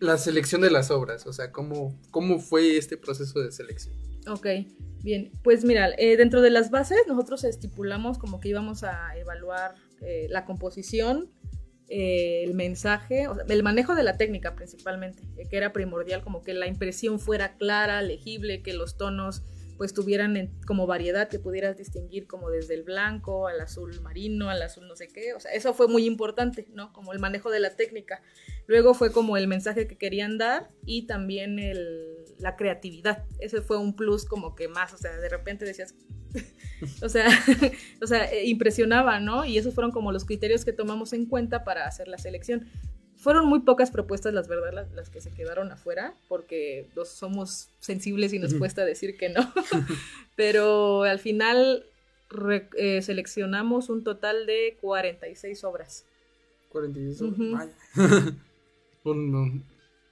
C: la selección de las obras? O sea, ¿cómo, cómo fue este proceso de selección?
D: Ok, bien. Pues mira, eh, dentro de las bases nosotros estipulamos como que íbamos a evaluar eh, la composición, eh, el mensaje, el manejo de la técnica principalmente, que era primordial, como que la impresión fuera clara, legible, que los tonos pues tuvieran como variedad que pudieras distinguir como desde el blanco al azul marino, al azul no sé qué, o sea, eso fue muy importante, ¿no? Como el manejo de la técnica. Luego fue como el mensaje que querían dar y también el, la creatividad. Ese fue un plus como que más, o sea, de repente decías, o sea, o sea, eh, impresionaba, ¿no? Y esos fueron como los criterios que tomamos en cuenta para hacer la selección. Fueron muy pocas propuestas, las verdad, las, las que se quedaron afuera, porque los somos sensibles y nos cuesta decir que no. Pero al final re- eh, seleccionamos un total de 46 obras.
C: 46.
D: Ujú.
C: vaya. Un- un-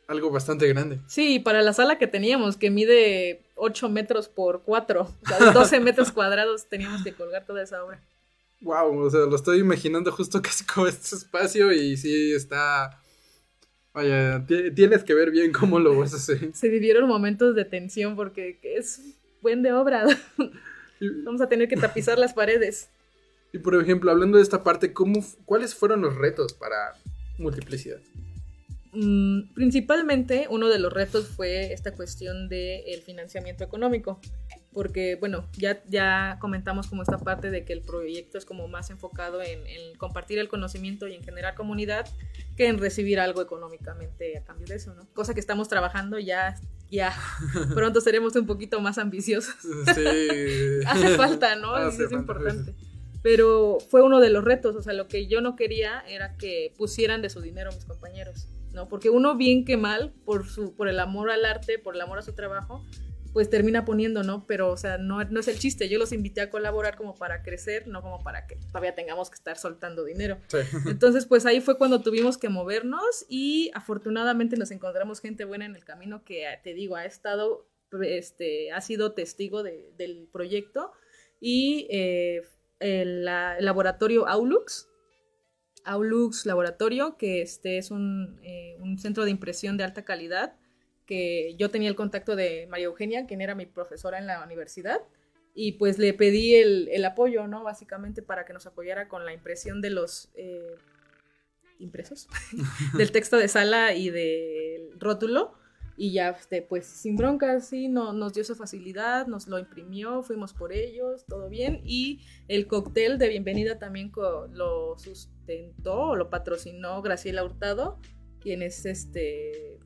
C: algo bastante grande.
D: Sí, para la sala que teníamos, que mide 8 metros por 4, o sea, 12 metros cuadrados, teníamos que colgar toda esa obra.
C: Wow, o sea, lo estoy imaginando justo casi como este espacio y sí está... Vaya, tienes que ver bien cómo lo vas a hacer.
D: Se vivieron momentos de tensión porque es buen de obra. Vamos a tener que tapizar las paredes.
C: y, por ejemplo, hablando de esta parte, ¿cómo, ¿cuáles fueron los retos para multiplicidad?
D: Mm, principalmente uno de los retos fue esta cuestión del financiamiento económico, porque bueno, ya, ya comentamos como esta parte de que el proyecto es como más enfocado en, en compartir el conocimiento y en generar comunidad que en recibir algo económicamente a cambio de eso, ¿no? Cosa que estamos trabajando ya, ya pronto seremos un poquito más ambiciosos.
C: Sí.
D: Hace falta, ¿no?
C: Hace
D: es importante. Pero fue uno de los retos, o sea, lo que yo no quería era que pusieran de su dinero mis compañeros, ¿no? Porque uno bien que mal, por, su, por el amor al arte, por el amor a su trabajo, pues termina poniendo, ¿no? Pero, o sea, no, no es el chiste, yo los invité a colaborar como para crecer, no como para que todavía tengamos que estar soltando dinero.
C: Sí.
D: Entonces, pues ahí fue cuando tuvimos que movernos y afortunadamente nos encontramos gente buena en el camino que, te digo, ha estado, este, ha sido testigo de- del proyecto y eh, el, la- el laboratorio Aulux, Aulux Laboratorio, que este es un, eh, un centro de impresión de alta calidad, yo tenía el contacto de María Eugenia, quien era mi profesora en la universidad, y pues le pedí el, el apoyo, ¿no? Básicamente para que nos apoyara con la impresión de los eh, impresos, del texto de sala y del rótulo. Y ya, este, pues sin broncas, sí, no, nos dio esa facilidad, nos lo imprimió, fuimos por ellos, todo bien. Y el cóctel de bienvenida también lo sustentó o lo patrocinó Graciela Hurtado, quien es este,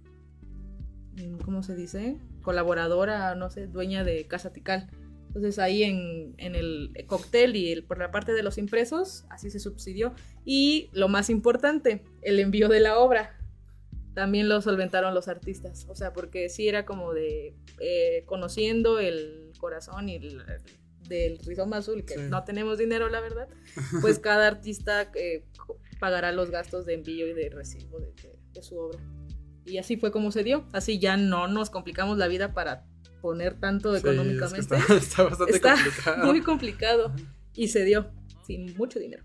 D: ¿cómo se dice? Colaboradora, no sé, dueña de Casa Tical. Entonces ahí en, en el cóctel y el- por la parte de los impresos, así se subsidió. Y lo más importante, el envío de la obra. También lo solventaron los artistas. O sea, porque sí era como de eh, conociendo el corazón y el, del rizoma azul, que
C: Sí.
D: no tenemos dinero, la verdad. Pues cada artista eh, pagará los gastos de envío y de recibo de, de- de su obra. Y así fue como se dio. Así ya no nos complicamos la vida para poner tanto
C: Sí, es que
D: económicamente.
C: está, está bastante
D: Está
C: complicado.
D: muy complicado. Y se dio sin mucho dinero.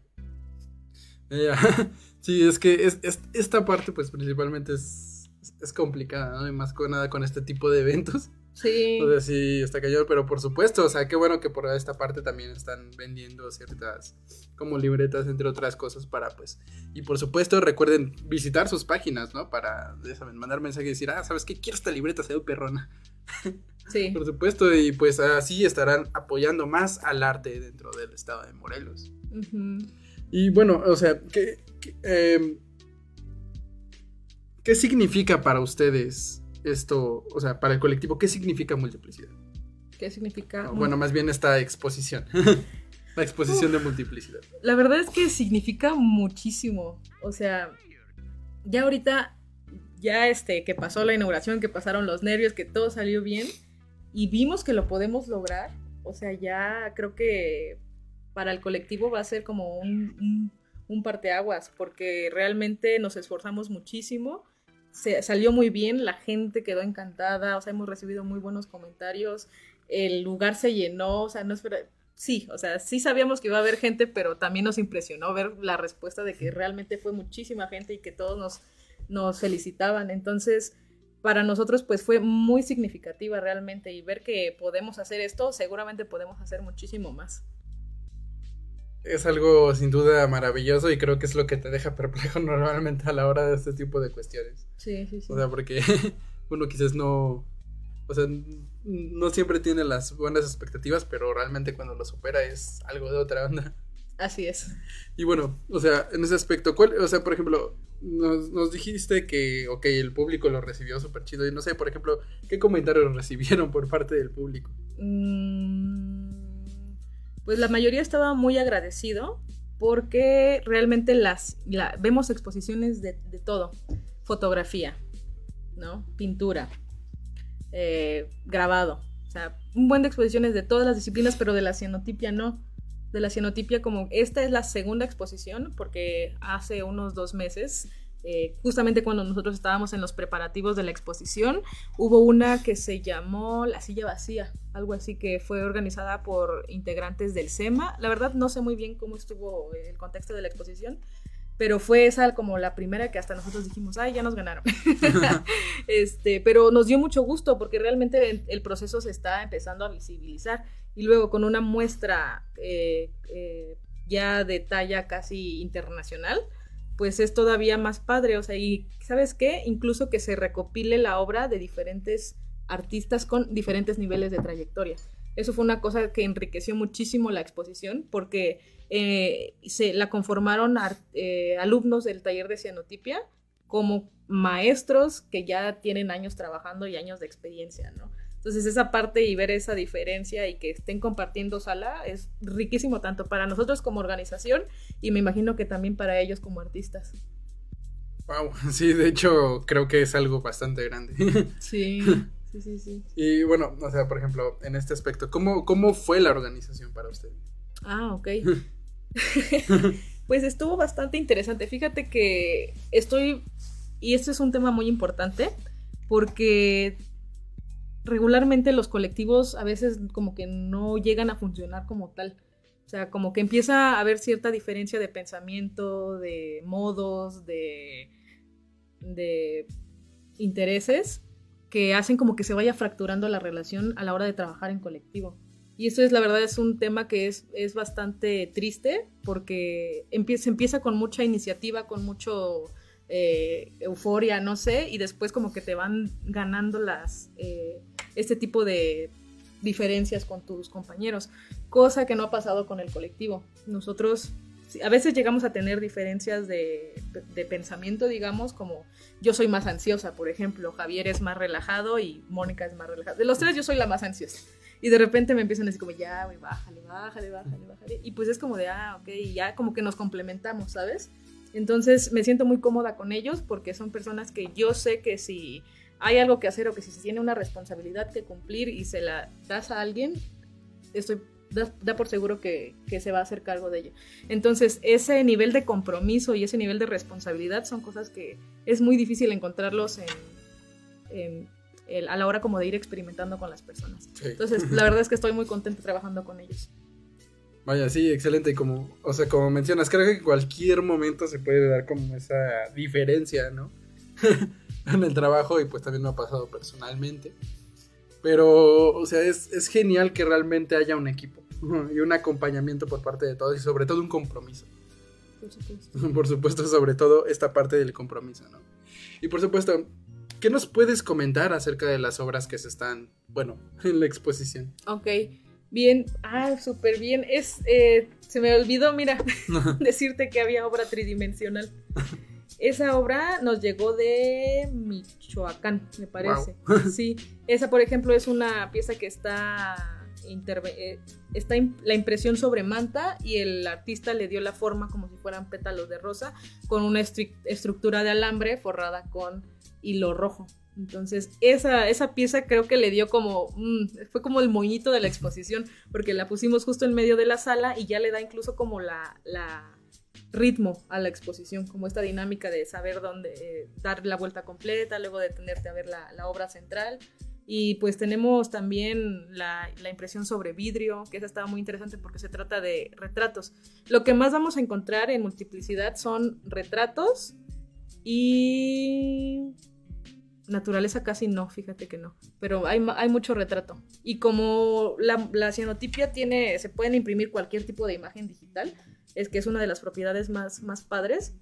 C: Ya. Sí, es que es, es- esta parte, pues principalmente es, es complicada, ¿no? Y más con nada con este tipo de eventos.
D: Sí.
C: O sea, sí, está cañón, pero por supuesto, o sea, qué bueno que por esta parte también están vendiendo ciertas como libretas, entre otras cosas, para pues. Y por supuesto, recuerden visitar sus páginas, ¿no? Para, ya saben, mandar mensaje y decir, ah, ¿sabes qué? Quiero esta libreta, se ve perrona.
D: Sí.
C: Por supuesto, y pues así estarán apoyando más al arte dentro del estado de Morelos. Y bueno, o sea, ¿qué, qué, em, ¿qué significa para ustedes esto? O sea, para el colectivo, ¿qué significa multiplicidad?
D: ¿Qué significa?
C: Bueno, más bien esta exposición. La exposición de multiplicidad.
D: La verdad es que significa muchísimo. O sea, ya ahorita, ya este, que pasó la inauguración, que pasaron los nervios, que todo salió bien y vimos que lo podemos lograr. O sea, ya creo que para el colectivo va a ser como un, un, un parteaguas, porque realmente nos esforzamos muchísimo. Se, salió muy bien, la gente quedó encantada, o sea, hemos recibido muy buenos comentarios, el lugar se llenó, o sea, no sí, o sea, sí sabíamos que iba a haber gente, pero también nos impresionó ver la respuesta de que realmente fue muchísima gente y que todos nos, nos felicitaban. Entonces, para nosotros, pues fue muy significativa realmente y ver que podemos hacer esto, seguramente podemos hacer muchísimo más.
C: Es algo sin duda maravilloso y creo que es lo que te deja perplejo normalmente a la hora de este tipo de cuestiones.
D: Sí, sí, sí.
C: O sea, porque uno quizás no. O sea, no siempre tiene las buenas expectativas, pero realmente cuando lo supera es algo de otra onda.
D: Así es.
C: Y bueno, o sea, en ese aspecto, ¿cuál, o sea, por ejemplo, nos, nos dijiste que, ok, el público lo recibió súper chido. Y no sé, por ejemplo, ¿qué comentarios recibieron por parte del público?
D: Mm, Pues la mayoría estaba muy agradecido porque realmente las la- vemos exposiciones de, todo, fotografía, ¿no? Pintura, eh, grabado, o sea, un buen de exposiciones de todas las disciplinas, pero de la cianotipia no. de la cianotipia como esta es la segunda exposición porque hace unos dos meses eh, justamente cuando nosotros estábamos en los preparativos de la exposición, hubo una que se llamó La Silla Vacía, algo así que fue organizada por integrantes del SEMA. La verdad no sé muy bien cómo estuvo el contexto de la exposición, pero fue esa como la primera que hasta nosotros dijimos, ay, ya nos ganaron. este, pero nos dio mucho gusto porque realmente el proceso se está empezando a visibilizar y luego con una muestra eh, eh, ya de talla casi internacional, pues es todavía más padre, o sea, y ¿sabes qué? Incluso que se recopile la obra de diferentes artistas con diferentes niveles de trayectoria. Eso fue una cosa que enriqueció muchísimo la exposición porque eh, se la conformaron ar- eh, alumnos del taller de cianotipia como maestros que ya tienen años trabajando y años de experiencia, ¿no? Entonces esa parte y ver esa diferencia y que estén compartiendo sala es riquísimo tanto para nosotros como organización y me imagino que también para ellos como artistas.
C: Wow, sí, de hecho creo que es algo bastante grande.
D: Sí, sí, sí, sí.
C: y bueno, o sea, por ejemplo, en este aspecto, ¿cómo, cómo fue la organización para usted?
D: Ah, ok. pues estuvo bastante interesante. Fíjate que estoy, y esto es un tema muy importante, porque regularmente los colectivos a veces como que no llegan a funcionar como tal. O sea, como que empieza a haber cierta diferencia de pensamiento, de modos, de, de intereses que hacen como que se vaya fracturando la relación a la hora de trabajar en colectivo. Y eso es, la verdad, es un tema que es, es bastante triste porque empieza, empieza con mucha iniciativa, con mucho eh, euforia, no sé, y después como que te van ganando las, eh, este tipo de diferencias con tus compañeros, cosa que no ha pasado con el colectivo. Nosotros a veces llegamos a tener diferencias de, de pensamiento, digamos, como yo soy más ansiosa, por ejemplo, Javier es más relajado y Mónica es más relajada. De los tres yo soy la más ansiosa. Y de repente me empiezan a decir como, ya, güey, bájale, bájale, bájale, bájale. Y pues es como de, ah, ok, ya como que nos complementamos, ¿sabes? Entonces me siento muy cómoda con ellos porque son personas que yo sé que si hay algo que hacer o que si se tiene una responsabilidad que cumplir y se la das a alguien, estoy da, da por seguro que, que, se va a hacer cargo de ello. Entonces, ese nivel de compromiso y ese nivel de responsabilidad son cosas que es muy difícil encontrarlos en, en el, a la hora como de ir experimentando con las personas. Sí. Entonces, la verdad es que estoy muy contenta trabajando con ellos.
C: Vaya, sí, excelente. Y como, o sea, como mencionas, creo que en cualquier momento se puede dar como esa diferencia, ¿no? en el trabajo y pues también me ha pasado personalmente. Pero, o sea, es, es genial que realmente haya un equipo y un acompañamiento por parte de todos y sobre todo un compromiso.
D: Por supuesto.
C: por supuesto, sobre todo esta parte del compromiso, ¿no? Y por supuesto, ¿qué nos puedes comentar acerca de las obras que se están, bueno, en la exposición?
D: Ok, bien, ah, súper bien. Es, eh, se me olvidó, mira, decirte que había obra tridimensional. Esa obra nos llegó de Michoacán, me parece. Wow. Sí, esa por ejemplo es una pieza que está eh, está la impresión sobre manta y el artista le dio la forma como si fueran pétalos de rosa con una estru estructura de alambre forrada con hilo rojo. Entonces, esa, esa pieza creo que le dio como, mmm, fue como el moñito de la exposición, porque la pusimos justo en medio de la sala y ya le da incluso como la, ritmo a la exposición, como esta dinámica de saber dónde eh, dar la vuelta completa, luego detenerte a ver la, la obra central. Y pues tenemos también la, la, impresión sobre vidrio, que esa estaba muy interesante porque se trata de retratos. Lo que más vamos a encontrar en multiplicidad son retratos y naturaleza casi no, fíjate que no, pero hay, hay mucho retrato. Y como la, la cianotipia tiene, se pueden imprimir cualquier tipo de imagen digital, es que es una de las propiedades más, más padres,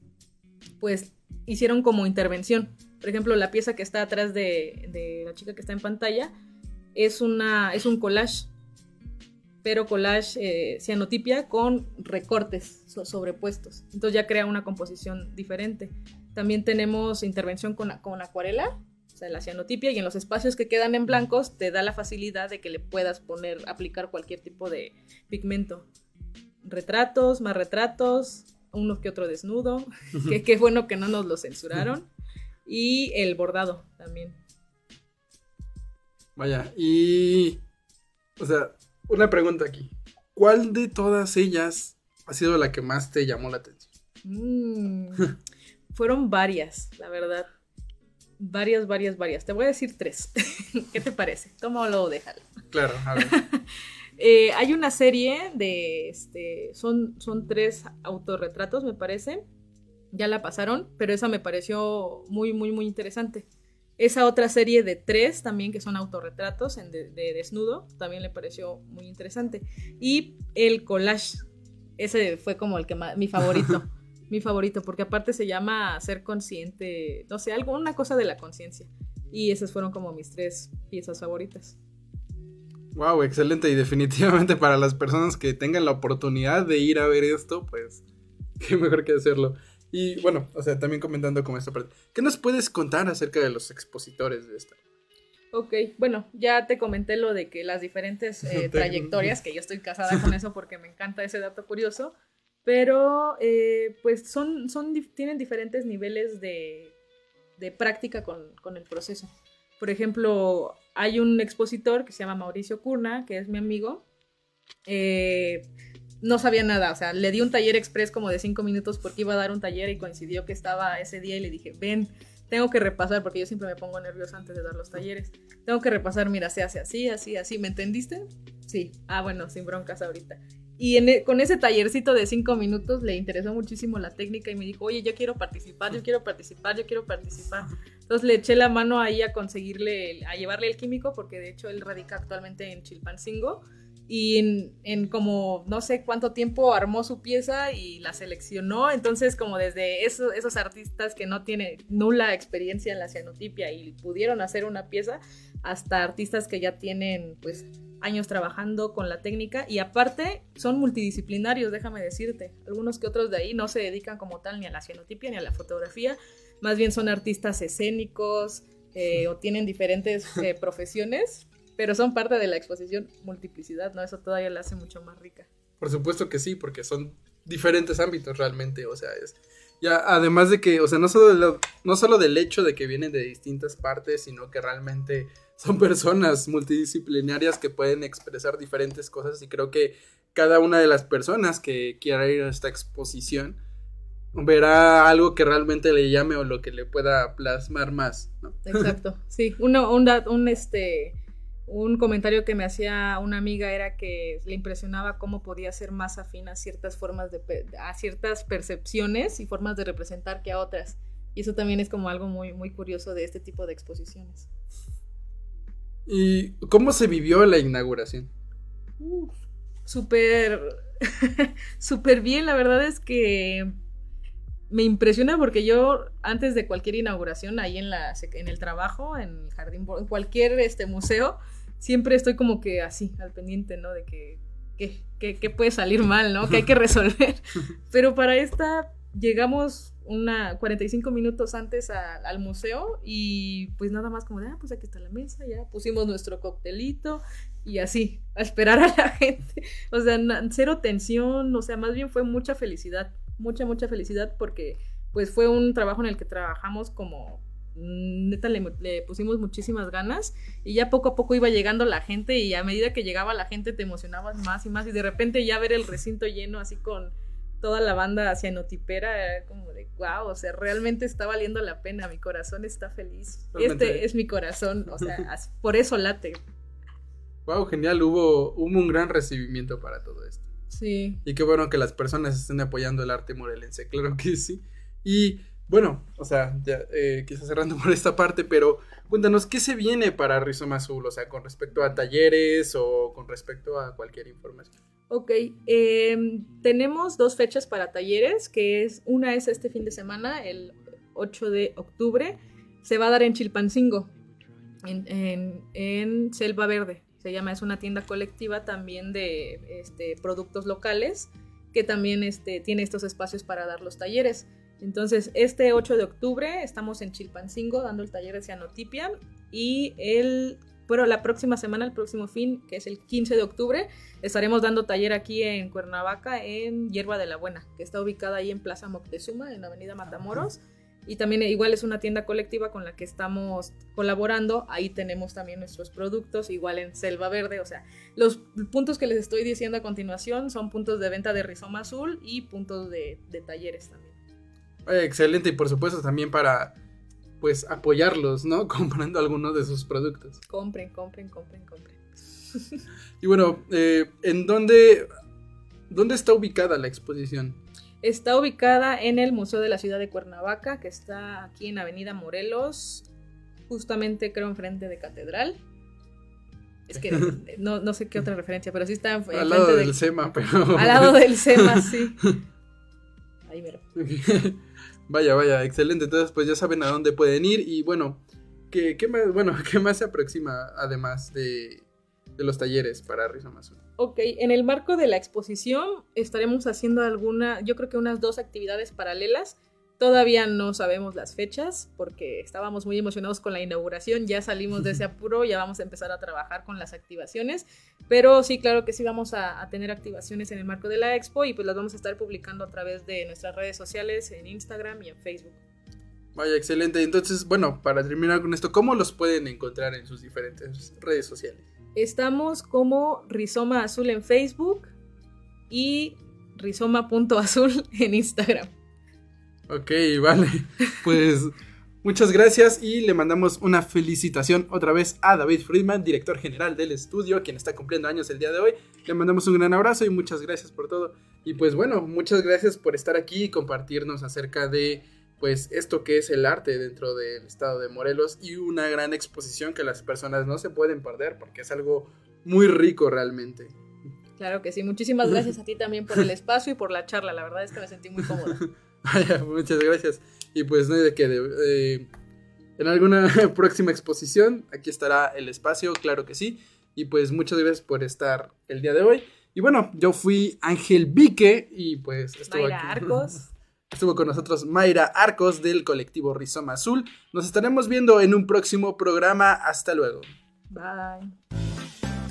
D: pues hicieron como intervención. Por ejemplo, la pieza que está atrás de, de la chica que está en pantalla es, una, es un collage, pero collage eh, cianotipia con recortes so, sobrepuestos. Entonces ya crea una composición diferente. También tenemos intervención con, con acuarela, sea, la cianotipia, y en los espacios que quedan en blancos te da la facilidad de que le puedas poner, aplicar cualquier tipo de pigmento. Retratos, más retratos, uno que otro desnudo, que qué bueno que no nos lo censuraron, y el bordado también.
C: Vaya, y... O sea, una pregunta aquí. ¿cuál de todas ellas ha sido la que más te llamó la atención?
D: Mm, fueron varias, la verdad. Varias, varias, varias. Te voy a decir tres. ¿Qué te parece? Tómalo o déjalo.
C: Claro, a ver.
D: Eh, hay una serie de, este, son, son tres autorretratos, me parece. Ya la pasaron, pero esa me pareció muy, muy, muy interesante. Esa otra serie de tres también, que son autorretratos en de, de desnudo, también le pareció muy interesante. Y el collage, ese fue como el que más, mi favorito. mi favorito, porque aparte se llama ser consciente, no sé, algo, una cosa de la conciencia. Y esas fueron como mis tres piezas favoritas.
C: Wow, excelente. Y definitivamente para las personas que tengan la oportunidad de ir a ver esto, pues qué mejor que hacerlo. Y bueno, o sea, también comentando como esta parte. ¿Qué nos puedes contar acerca de los expositores de esta?
D: Ok, bueno, ya te comenté lo de que las diferentes eh, trayectorias, que yo estoy casada con eso porque me encanta ese dato curioso, pero eh, pues son, son, tienen diferentes niveles de, de práctica con, con el proceso. Por ejemplo, hay un expositor que se llama Mauricio Curna, que es mi amigo. eh, no sabía nada, o sea, le di un taller express como de cinco minutos porque iba a dar un taller y coincidió que estaba ese día y le dije, ven, tengo que repasar, porque yo siempre me pongo nerviosa antes de dar los talleres. Tengo que repasar, mira, se hace así, así, así. ¿Me entendiste? Sí. Ah, bueno, sin broncas ahorita. Y en e- con ese tallercito de cinco minutos le interesó muchísimo la técnica y me dijo, oye, yo quiero participar, yo quiero participar, yo quiero participar. Entonces le eché la mano ahí a conseguirle, a llevarle el químico, porque de hecho él radica actualmente en Chilpancingo. Y en, en como no sé cuánto tiempo armó su pieza y la seleccionó. Entonces, como desde eso- esos artistas que no tienen nula experiencia en la cianotipia y pudieron hacer una pieza, hasta artistas que ya tienen pues años trabajando con la técnica y aparte son multidisciplinarios, déjame decirte. Algunos que otros de ahí no se dedican como tal ni a la cianotipia ni a la fotografía, más bien son artistas escénicos eh, o tienen diferentes eh, profesiones, pero son parte de la exposición multiplicidad, ¿no? Eso todavía la hace mucho más rica.
C: Por supuesto que sí, porque son diferentes ámbitos realmente, o sea, es ya además de que, o sea, no solo, de lo- no solo del hecho de que vienen de distintas partes, sino que realmente son personas multidisciplinarias que pueden expresar diferentes cosas y creo que cada una de las personas que quiera ir a esta exposición verá algo que realmente le llame o lo que le pueda plasmar más, ¿no?
D: Exacto, sí. Uno, un, un, este, un comentario que me hacía una amiga era que le impresionaba cómo podía ser más afín a ciertas formas de, a ciertas percepciones y formas de representar que a otras. Y eso también es como algo muy, muy curioso de este tipo de exposiciones.
C: ¿Y cómo se vivió la inauguración?
D: Uf, súper, súper bien. La verdad es que me impresiona porque yo antes de cualquier inauguración ahí en la en el trabajo, en el jardín, en cualquier este museo, siempre estoy como que así al pendiente, ¿no? De que que, que- que puede salir mal, ¿no? Que hay que resolver. Pero para esta llegamos una 45 minutos antes al museo y pues nada más como de, ah, pues aquí está la mesa, ya pusimos nuestro coctelito y así, a esperar a la gente. O sea, cero tensión, o sea, más bien fue mucha felicidad, mucha, mucha felicidad porque pues fue un trabajo en el que trabajamos como neta le, le pusimos muchísimas ganas y ya poco a poco iba llegando la gente y a medida que llegaba la gente te emocionabas más y más y de repente ya ver el recinto lleno así con toda la banda cianotipera era como de wow, o sea, realmente está valiendo la pena, mi corazón está feliz.
C: Realmente.
D: Este es mi corazón, o sea, por eso late.
C: Wow, genial, hubo, hubo un gran recibimiento para todo esto.
D: Sí.
C: Y qué bueno que las personas estén apoyando el arte morelense, claro que sí. Y bueno, o sea, ya eh, quizás cerrando por esta parte, pero cuéntanos, ¿qué se viene para Rizoma Azul? O sea, con respecto a talleres o con respecto a cualquier información.
D: Ok, em, tenemos dos fechas para talleres, que es una es este fin de semana, el 8 de octubre, se va a dar en Chilpancingo, en, Selva Verde, se llama, es una tienda colectiva también de este, productos locales, que también este, tiene estos espacios para dar los talleres. Entonces, este 8 de octubre estamos en Chilpancingo dando el taller de cianotipia y el, bueno, la próxima semana, el próximo fin, que es el 15 de octubre, estaremos dando taller aquí en Cuernavaca en Hierba de la Buena, que está ubicada ahí en Plaza Moctezuma, en Avenida Matamoros. Y también eh, igual es una tienda colectiva con la que estamos colaborando. Ahí tenemos también nuestros productos, igual en Selva Verde. O sea, los puntos que les estoy diciendo a continuación son puntos de venta de rizoma azul y puntos de, de talleres también.
C: Excelente y por supuesto también para pues apoyarlos, ¿no? Comprando algunos de sus productos.
D: Compren, compren, compren, compren.
C: Y bueno, eh, ¿en dónde, dónde está ubicada la exposición?
D: Está ubicada en el Museo de la Ciudad de Cuernavaca, que está aquí en Avenida Morelos, justamente creo enfrente de Catedral. Es que no, no sé qué otra referencia, pero sí está en,
C: Al lado del
D: de-
C: SEMA, pero...
D: al lado del SEMA, sí. Ahí mero.
C: Vaya, vaya, excelente. Entonces, pues ya saben a dónde pueden ir. Y bueno, ¿qué, qué más, bueno, ¿qué más se aproxima además de, de los talleres para Rizoma Azul?
D: Ok, en el marco de la exposición estaremos haciendo alguna, yo creo que unas dos actividades paralelas. Todavía no sabemos las fechas porque estábamos muy emocionados con la inauguración, ya salimos de ese apuro, ya vamos a empezar a trabajar con las activaciones, pero sí, claro que sí vamos a, a tener activaciones en el marco de la expo y pues las vamos a estar publicando a través de nuestras redes sociales, en Instagram y en Facebook.
C: Vaya, excelente. Entonces, bueno, para terminar con esto, ¿cómo los pueden encontrar en sus diferentes redes sociales?
D: Estamos como Rizoma Azul en Facebook y rizoma.azul en Instagram.
C: Ok, vale. Pues muchas gracias y le mandamos una felicitación otra vez a David Friedman, director general del estudio, quien está cumpliendo años el día de hoy. Le mandamos un gran abrazo y muchas gracias por todo. Y pues bueno, muchas gracias por estar aquí y compartirnos acerca de pues esto que es el arte dentro del estado de Morelos y una gran exposición que las personas no se pueden perder porque es algo muy rico realmente.
D: Claro que sí, muchísimas gracias a ti también por el espacio y por la charla, la verdad es que me sentí muy cómoda.
C: Muchas gracias. Y pues no hay de qué. de- eh, en alguna próxima exposición, aquí estará el espacio, claro que sí. Y pues muchas gracias por estar el día de hoy. Y bueno, yo fui Ángel Vique y pues estuvo
D: Mayra
C: aquí-
D: Arcos.
C: Estuvo con nosotros Mayra Arcos del colectivo Rizoma Azul. Nos estaremos viendo en un próximo programa. Hasta luego.
D: Bye.